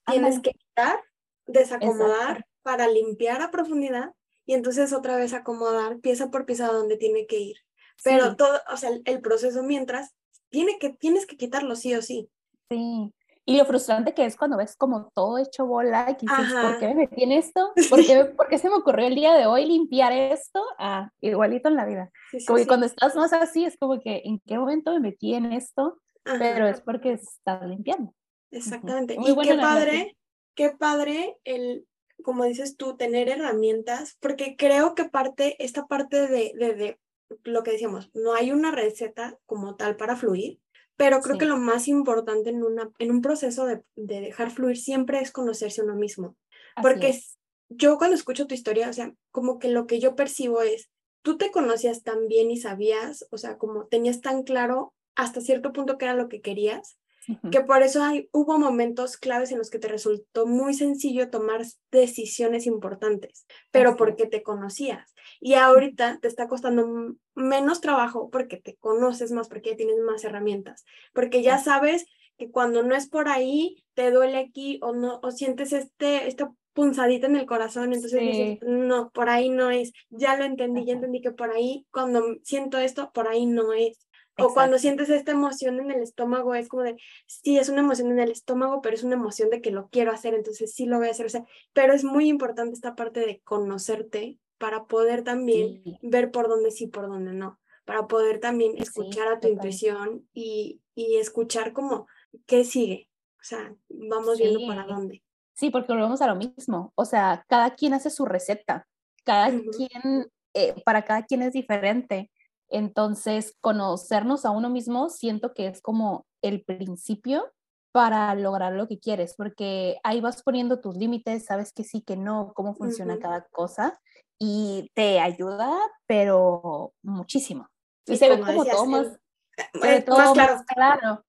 Tienes que quitar, desacomodar para limpiar a profundidad y entonces otra vez acomodar pieza por pieza donde tiene que ir. Pero todo, o sea, el, proceso mientras tiene que, tienes que quitarlo sí o sí. Sí, Y lo frustrante que es cuando ves como todo hecho bola y dices, ¿por qué me metí en esto? ¿Por qué, ¿Por qué, se me ocurrió el día de hoy limpiar esto? Ah, igualito en la vida. como que cuando estás más así, es como que, ¿en qué momento me metí en esto? Pero es porque estás limpiando. Exactamente. y qué padre, qué padre el, como dices tú, tener herramientas, porque creo que parte, esta parte de, de, de lo que decíamos, no hay una receta como tal para fluir, pero creo que lo más importante en, una, en un proceso de, de dejar fluir siempre es conocerse uno mismo. porque yo cuando escucho tu historia, o sea, como que lo que yo percibo es, tú te conocías tan bien y sabías, o sea, como tenías tan claro hasta cierto punto que era lo que querías, que por eso hay, hubo momentos claves en los que te resultó muy sencillo tomar decisiones importantes, pero porque te conocías. Y ahorita te está costando menos trabajo porque te conoces más, porque ya tienes más herramientas, porque ya sabes que cuando no es por ahí, te duele aquí o no, o sientes este, esta punzadita en el corazón, entonces dices, no, por ahí no es, ya lo entendí, ya entendí que por ahí, cuando siento esto, por ahí no es. O cuando sientes esta emoción en el estómago, es como de, sí, es una emoción en el estómago, pero es una emoción de que lo quiero hacer, entonces sí lo voy a hacer. O sea, pero es muy importante esta parte de conocerte para poder también ver por dónde sí, por dónde no, para poder también escuchar a tu intuición y, y escuchar como qué sigue. O sea, vamos viendo para dónde. Sí, porque volvemos a lo mismo. O sea, cada quien hace su receta, cada quien, eh, para cada quien es diferente. Entonces, conocernos a uno mismo siento que es como el principio para lograr lo que quieres, porque ahí vas poniendo tus límites, sabes que sí, que no, cómo funciona cada cosa y te ayuda, pero muchísimo. Y, se ve como todo más, eh, todo claro. claro.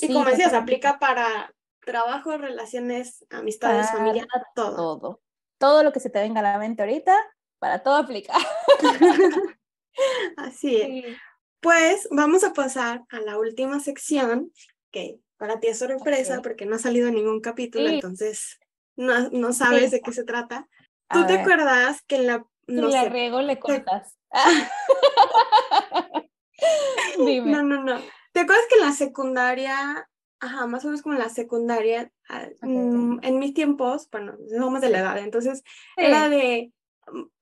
Y como decías, aplica para trabajo, relaciones, amistades, familia, todo. todo. Todo lo que se te venga a la mente ahorita, para todo aplica. Así es. Pues vamos a pasar a la última sección, que para ti es sorpresa porque no ha salido ningún capítulo, entonces no, no sabes de qué se trata. ¿Tú te acuerdas que en la... No si riego, le contas. Dime. No, no, no. ¿Te acuerdas que en la secundaria, ajá, más o menos como en la secundaria, ah, mm, en mis tiempos, bueno, somos de la edad, entonces era de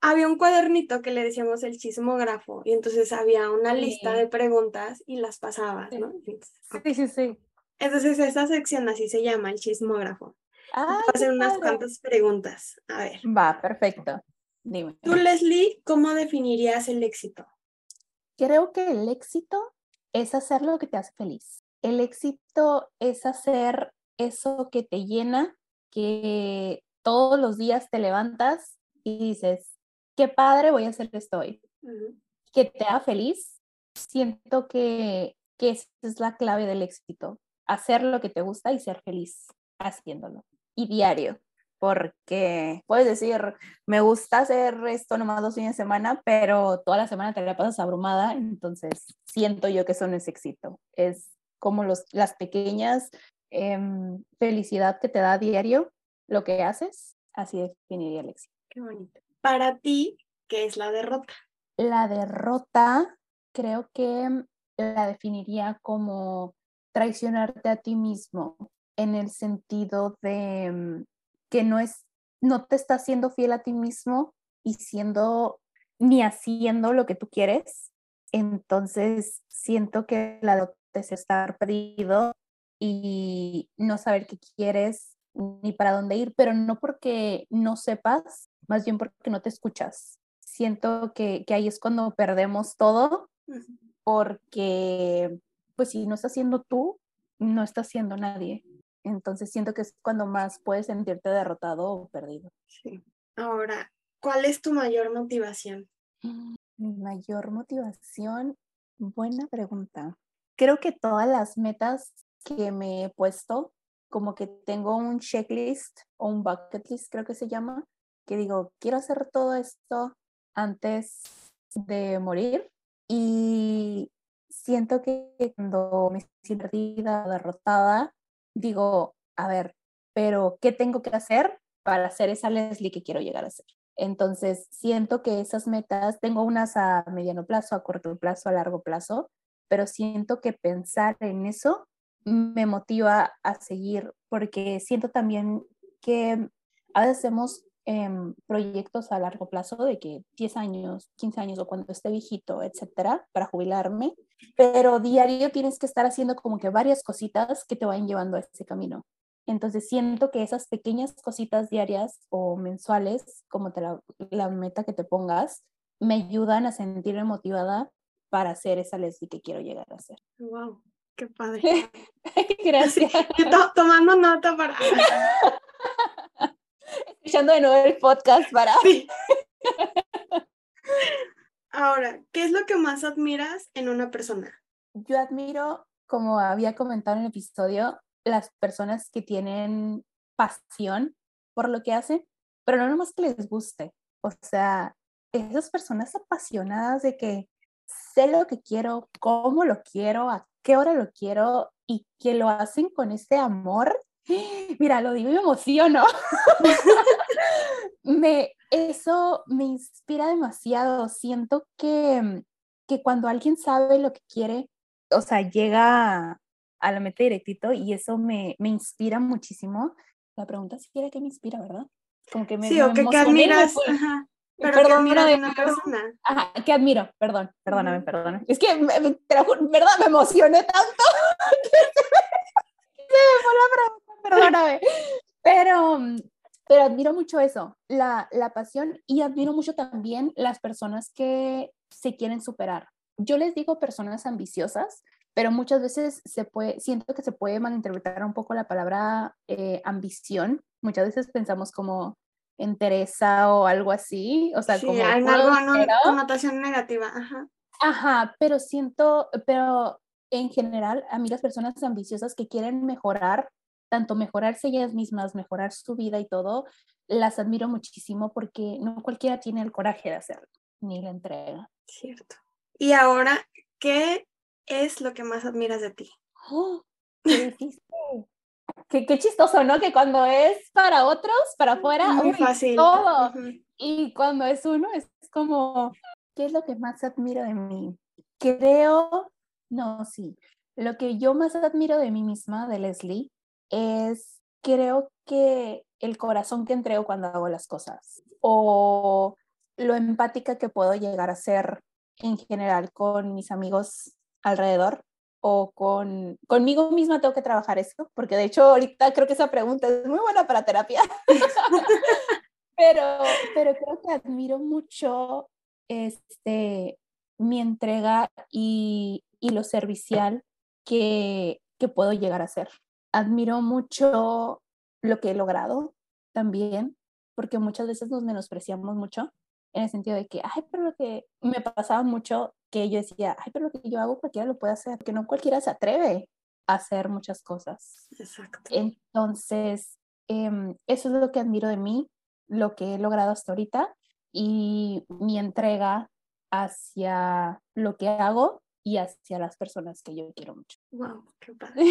había un cuadernito que le decíamos el chismógrafo y entonces había una lista de preguntas y las pasabas, ¿no? Sí, sí, sí. Entonces esa sección así se llama, el chismógrafo. Ah, hacer unas cuantas preguntas. A ver. Va, perfecto. Dime. Tú, Leslie, ¿cómo definirías el éxito? Creo que el éxito es hacer lo que te hace feliz. El éxito es hacer eso que te llena, que todos los días te levantas y dices, qué padre voy a hacer esto hoy, que te haga feliz, siento que, que esa es la clave del éxito, hacer lo que te gusta y ser feliz haciéndolo. Y diario, porque puedes decir, me gusta hacer esto nomás dos fines de semana, pero toda la semana te la pasas abrumada, entonces siento yo que eso no es éxito, es como los, las pequeñas em, felicidad que te da diario lo que haces, así definiría el éxito. Qué bonito. Para ti, ¿qué es la derrota? La derrota creo que la definiría como traicionarte a ti mismo en el sentido de mm, que no es no te estás siendo fiel a ti mismo y siendo ni haciendo lo que tú quieres. Entonces siento que la derrota es estar perdido y no saber qué quieres ni para dónde ir, pero no porque no sepas, más bien porque no te escuchas. Siento que, que ahí es cuando perdemos todo, porque pues si no estás haciendo tú, no está haciendo nadie. Entonces siento que es cuando más puedes sentirte derrotado o perdido. Sí. Ahora, ¿cuál es tu mayor motivación? Mi mayor motivación, buena pregunta. Creo que todas las metas que me he puesto, como que tengo un checklist o un bucket list, creo que se llama, que digo, quiero hacer todo esto antes de morir y siento que cuando me siento perdida derrotada, digo, a ver, pero ¿qué tengo que hacer para ser esa Leslie que quiero llegar a ser? Entonces, siento que esas metas, tengo unas a mediano plazo, a corto plazo, a largo plazo, pero siento que pensar en eso me motiva a seguir porque siento también que a veces hacemos em, proyectos a largo plazo de que 10 años, 15 años o cuando esté viejito, etcétera, para jubilarme, pero diario tienes que estar haciendo como que varias cositas que te vayan llevando a ese camino. Entonces siento que esas pequeñas cositas diarias o mensuales, como te la, la meta que te pongas, me ayudan a sentirme motivada para hacer esa Leslie que quiero llegar a ser. Wow, qué padre. Gracias. Yo to- tomando nota para... Escuchando de nuevo el podcast para... Sí. Ahora, ¿qué es lo que más admiras en una persona? Yo admiro, como había comentado en el episodio, las personas que tienen pasión por lo que hacen, pero no nomás que les guste. O sea, esas personas apasionadas de que sé lo que quiero, cómo lo quiero, a qué hora lo quiero y que lo hacen con ese amor. Mira, lo digo y me emociono. me, eso me inspira demasiado. Siento que, que cuando alguien sabe lo que quiere, o sea, llega a la meta directito y eso me, me inspira muchísimo. La pregunta si era que me inspira, ¿verdad? Como que me, Sí, me o que, que admiras, ajá, pero que Perdón, admiras de una persona. Ajá, que admiro, perdón, perdóname, perdóname. Es que, me, me- te lo juro, ¿verdad? Me emocioné tanto. que se me, fue la pregunta, perdóname. Pero, pero admiro mucho eso, la, la pasión y admiro mucho también las personas que se quieren superar. Yo les digo personas ambiciosas, pero muchas veces se puede, siento que se puede malinterpretar un poco la palabra eh, ambición. Muchas veces pensamos como entereza o algo así, o sea, Sí, como puro algo, dinero. connotación negativa, ajá. Ajá, pero siento, pero en general, a mí las personas ambiciosas que quieren mejorar, tanto mejorarse ellas mismas, mejorar su vida y todo, las admiro muchísimo porque no cualquiera tiene el coraje de hacerlo, ni la entrega. Cierto. Y ahora, ¿qué es lo que más admiras de ti? ¡Oh! ¡Qué difícil! Qué, qué chistoso, ¿no? Que cuando es para otros, para afuera, Muy uy, fácil. todo. Y cuando es uno, es como, ¿qué es lo que más admiro de mí? Creo, no, sí, lo que yo más admiro de mí misma, de Leslie, es, creo que el corazón que entrego cuando hago las cosas o lo empática que puedo llegar a ser en general con mis amigos alrededor o con conmigo misma tengo que trabajar eso, porque de hecho ahorita creo que esa pregunta es muy buena para terapia. pero, pero creo que admiro mucho este, mi entrega y, y lo servicial que, que puedo llegar a ser. Admiro mucho lo que he logrado también, porque muchas veces nos menospreciamos mucho en el sentido de que, ay, pero lo que me pasaba mucho que yo decía, ay, pero lo que yo hago cualquiera lo puede hacer, que no cualquiera se atreve a hacer muchas cosas. Exacto. Entonces, em, eso es lo que admiro de mí, lo que he logrado hasta ahorita y mi entrega hacia lo que hago y hacia las personas que yo quiero mucho. Wow, qué padre.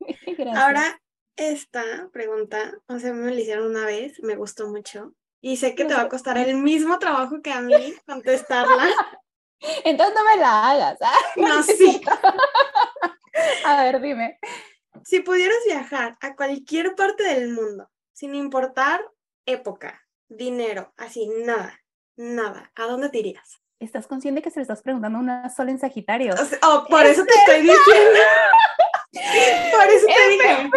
Ahora, esta pregunta, o sea, me la hicieron una vez, me gustó mucho. Y sé que te va a costar el mismo trabajo que a mí contestarla. Entonces no me la hagas. ¿ah? No, sí. A ver, dime. Si pudieras viajar a cualquier parte del mundo, sin importar época, dinero, así, nada, nada, ¿a dónde te irías? ¿Estás consciente que se le estás preguntando a una sola en Sagitario? O sea, oh, por eso te estoy diciendo. Por eso te dije.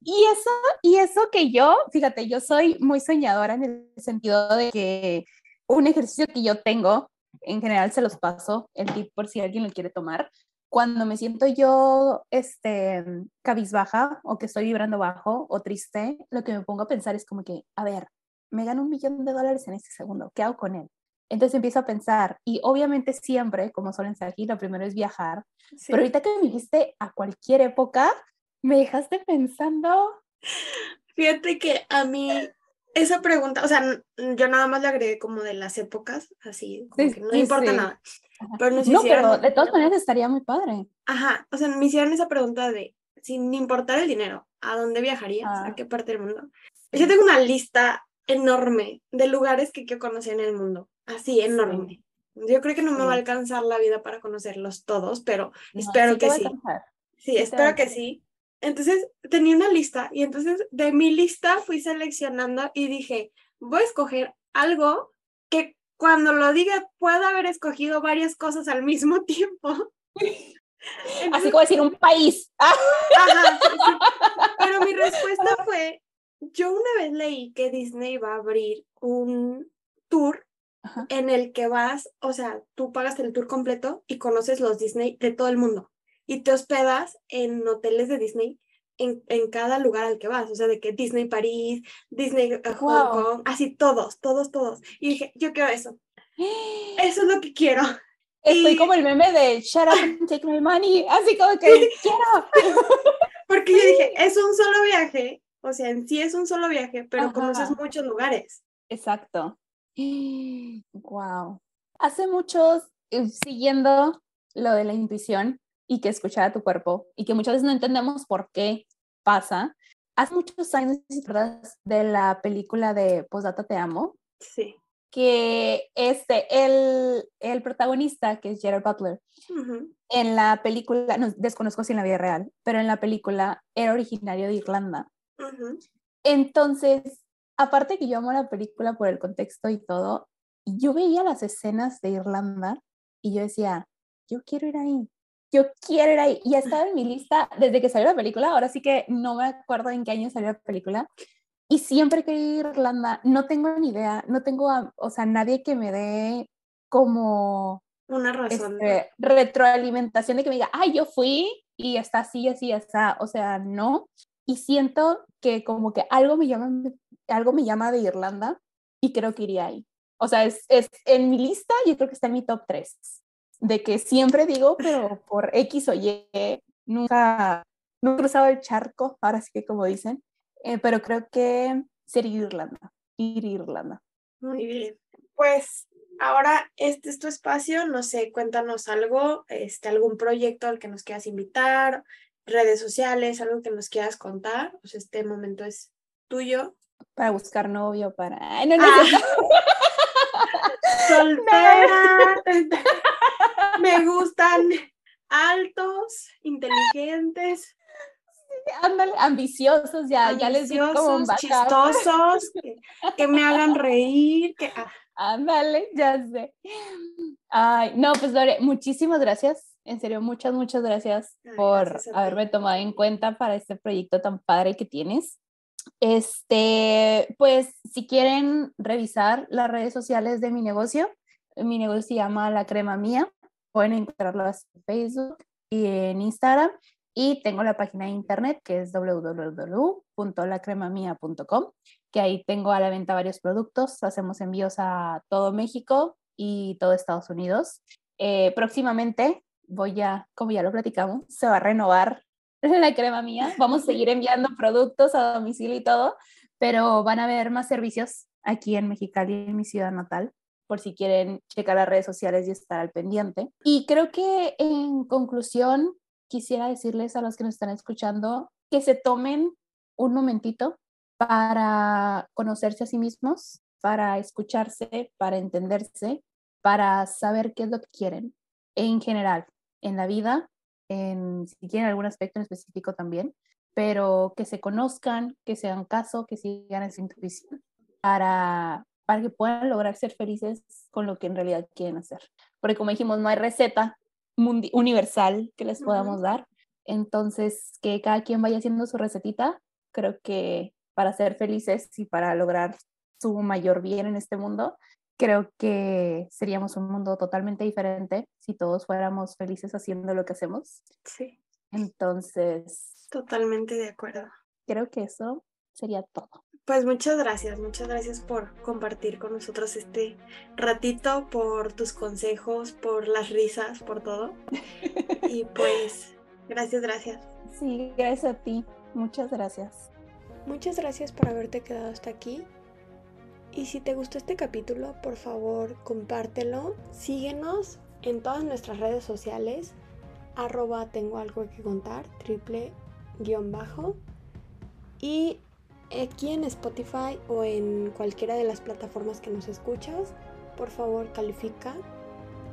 Y eso, y eso que yo, fíjate, yo soy muy soñadora en el sentido de que un ejercicio que yo tengo, en general se los paso, el tip por si alguien lo quiere tomar. Cuando me siento yo este, cabizbaja o que estoy vibrando bajo o triste, lo que me pongo a pensar es como que, a ver, me gano un millón de dólares en este segundo, ¿qué hago con él? Entonces empiezo a pensar, y obviamente siempre, como suelen ser aquí, lo primero es viajar, Sí. pero ahorita que me dijiste a cualquier época, me dejaste pensando. Fíjate que a mí esa pregunta, o sea, yo nada más le agregué como de las épocas, así, como Sí, que no sí, importa sí. nada. Pero nos No, hicieron, pero de todas maneras estaría muy padre. ajá, o sea, me hicieron esa pregunta de, sin importar el dinero, ¿a dónde viajarías? Ah. ¿A qué parte del mundo? Yo tengo una lista enorme de lugares que quiero conocer en el mundo, así, enorme. Yo creo que no me va a alcanzar la vida para conocerlos todos, pero No, espero que sí. Sí, espero que sí. Entonces tenía una lista y entonces de mi lista fui seleccionando y dije, voy a escoger algo que cuando lo diga pueda haber escogido varias cosas al mismo tiempo. Así como decir un país. Pero mi respuesta fue, yo una vez leí que Disney va a abrir un tour en el que vas, o sea, tú pagas el tour completo y conoces los Disney de todo el mundo y te hospedas en hoteles de Disney en, en cada lugar al que vas, o sea, de que Disney París, Disney eh, Hong Kong, así todos, todos, todos. Y dije, yo quiero eso. Eso es lo que quiero. Estoy como el meme de Shut up and take my money, así como que quiero. Porque yo dije, es un solo viaje, o sea, en sí es un solo viaje, pero conoces muchos lugares. Exacto. Wow. Hace muchos, eh, siguiendo lo de la intuición y que escuchar a tu cuerpo y que muchas veces no entendemos por qué pasa. Hace muchos años. De la película de Posdata Te Amo. Sí. Que este, el, el protagonista, que es Gerard Butler, en la película, no, desconozco si en la vida real, pero en la película era originario de Irlanda. Entonces, aparte que yo amo la película por el contexto y todo, yo veía las escenas de Irlanda y yo decía, yo quiero ir ahí, yo quiero ir ahí. Y ha estado en mi lista desde que salió la película, ahora sí que no me acuerdo en qué año salió la película. Y siempre quería ir a Irlanda, no tengo ni idea, no tengo, o sea, nadie que me dé como una razón. Este, retroalimentación de que me diga, ay, yo fui y está así, así, así, o sea, no. Y siento que como que algo me llama, algo me llama de Irlanda y creo que iría ahí. O sea, es, es en mi lista, yo creo que está en mi top 3. De que siempre digo, pero por X o Y, nunca, nunca he cruzado el charco, ahora sí que como dicen, eh, pero creo que sería Irlanda, ir a Irlanda. Muy bien. Pues ahora este es tu espacio, no sé, cuéntanos algo, este, algún proyecto al que nos quieras invitar, redes sociales, algo que nos quieras contar, pues este momento es tuyo. Para buscar novio, para... Ay, no, no, ah. Soltera. Me gustan altos, inteligentes. Ándale, ambiciosos, ya, ya les digo como chistosos, que, me hagan reír, que... Ah. Ándale, ya sé. Ay, no, pues Lore, muchísimas gracias en serio, muchas, muchas gracias por haberme tomado en cuenta para este proyecto tan padre que tienes. Este, pues si quieren revisar las redes sociales de mi negocio, mi negocio se llama La Crema Mía. Pueden encontrarlo en Facebook y en Instagram. Y tengo la página de internet que es www.lacremamia.com, que ahí tengo a la venta varios productos. Hacemos envíos a todo México y todo Estados Unidos. Eh, próximamente voy a, como ya lo platicamos, se va a renovar la crema mía. Vamos a seguir enviando productos a domicilio y todo, pero van a haber más servicios aquí en Mexicali, en mi ciudad natal, por si quieren checar las redes sociales y estar al pendiente. Y creo que en conclusión, quisiera decirles a los que nos están escuchando que se tomen un momentito para conocerse a sí mismos, para escucharse, para entenderse, para saber qué es lo que quieren en general, en la vida, en, si quieren algún aspecto en específico también, pero que se conozcan, que se hagan caso, que sigan esa intuición para, para que puedan lograr ser felices con lo que en realidad quieren hacer. Porque como dijimos, no hay receta universal que les podamos dar. Entonces, que cada quien vaya haciendo su recetita, creo que para ser felices y para lograr su mayor bien en este mundo, creo que seríamos un mundo totalmente diferente si todos fuéramos felices haciendo lo que hacemos. Sí. Entonces. Totalmente de acuerdo. Creo que eso sería todo. Pues muchas gracias, muchas gracias por compartir con nosotros este ratito, por tus consejos, por las risas, por todo. y pues, gracias, gracias. Sí, gracias a ti. Muchas gracias. Muchas gracias por haberte quedado hasta aquí. Y si te gustó este capítulo, por favor, compártelo. Síguenos en todas nuestras redes sociales. Arroba tengo algo que contar, triple guion bajo. Y aquí en Spotify o en cualquiera de las plataformas que nos escuchas, por favor califica,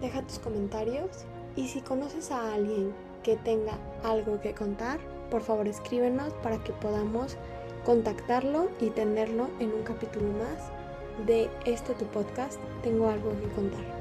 deja tus comentarios. Y si conoces a alguien que tenga algo que contar, por favor escríbenos para que podamos contactarlo y tenerlo en un capítulo más de este tu podcast. Tengo algo que contar.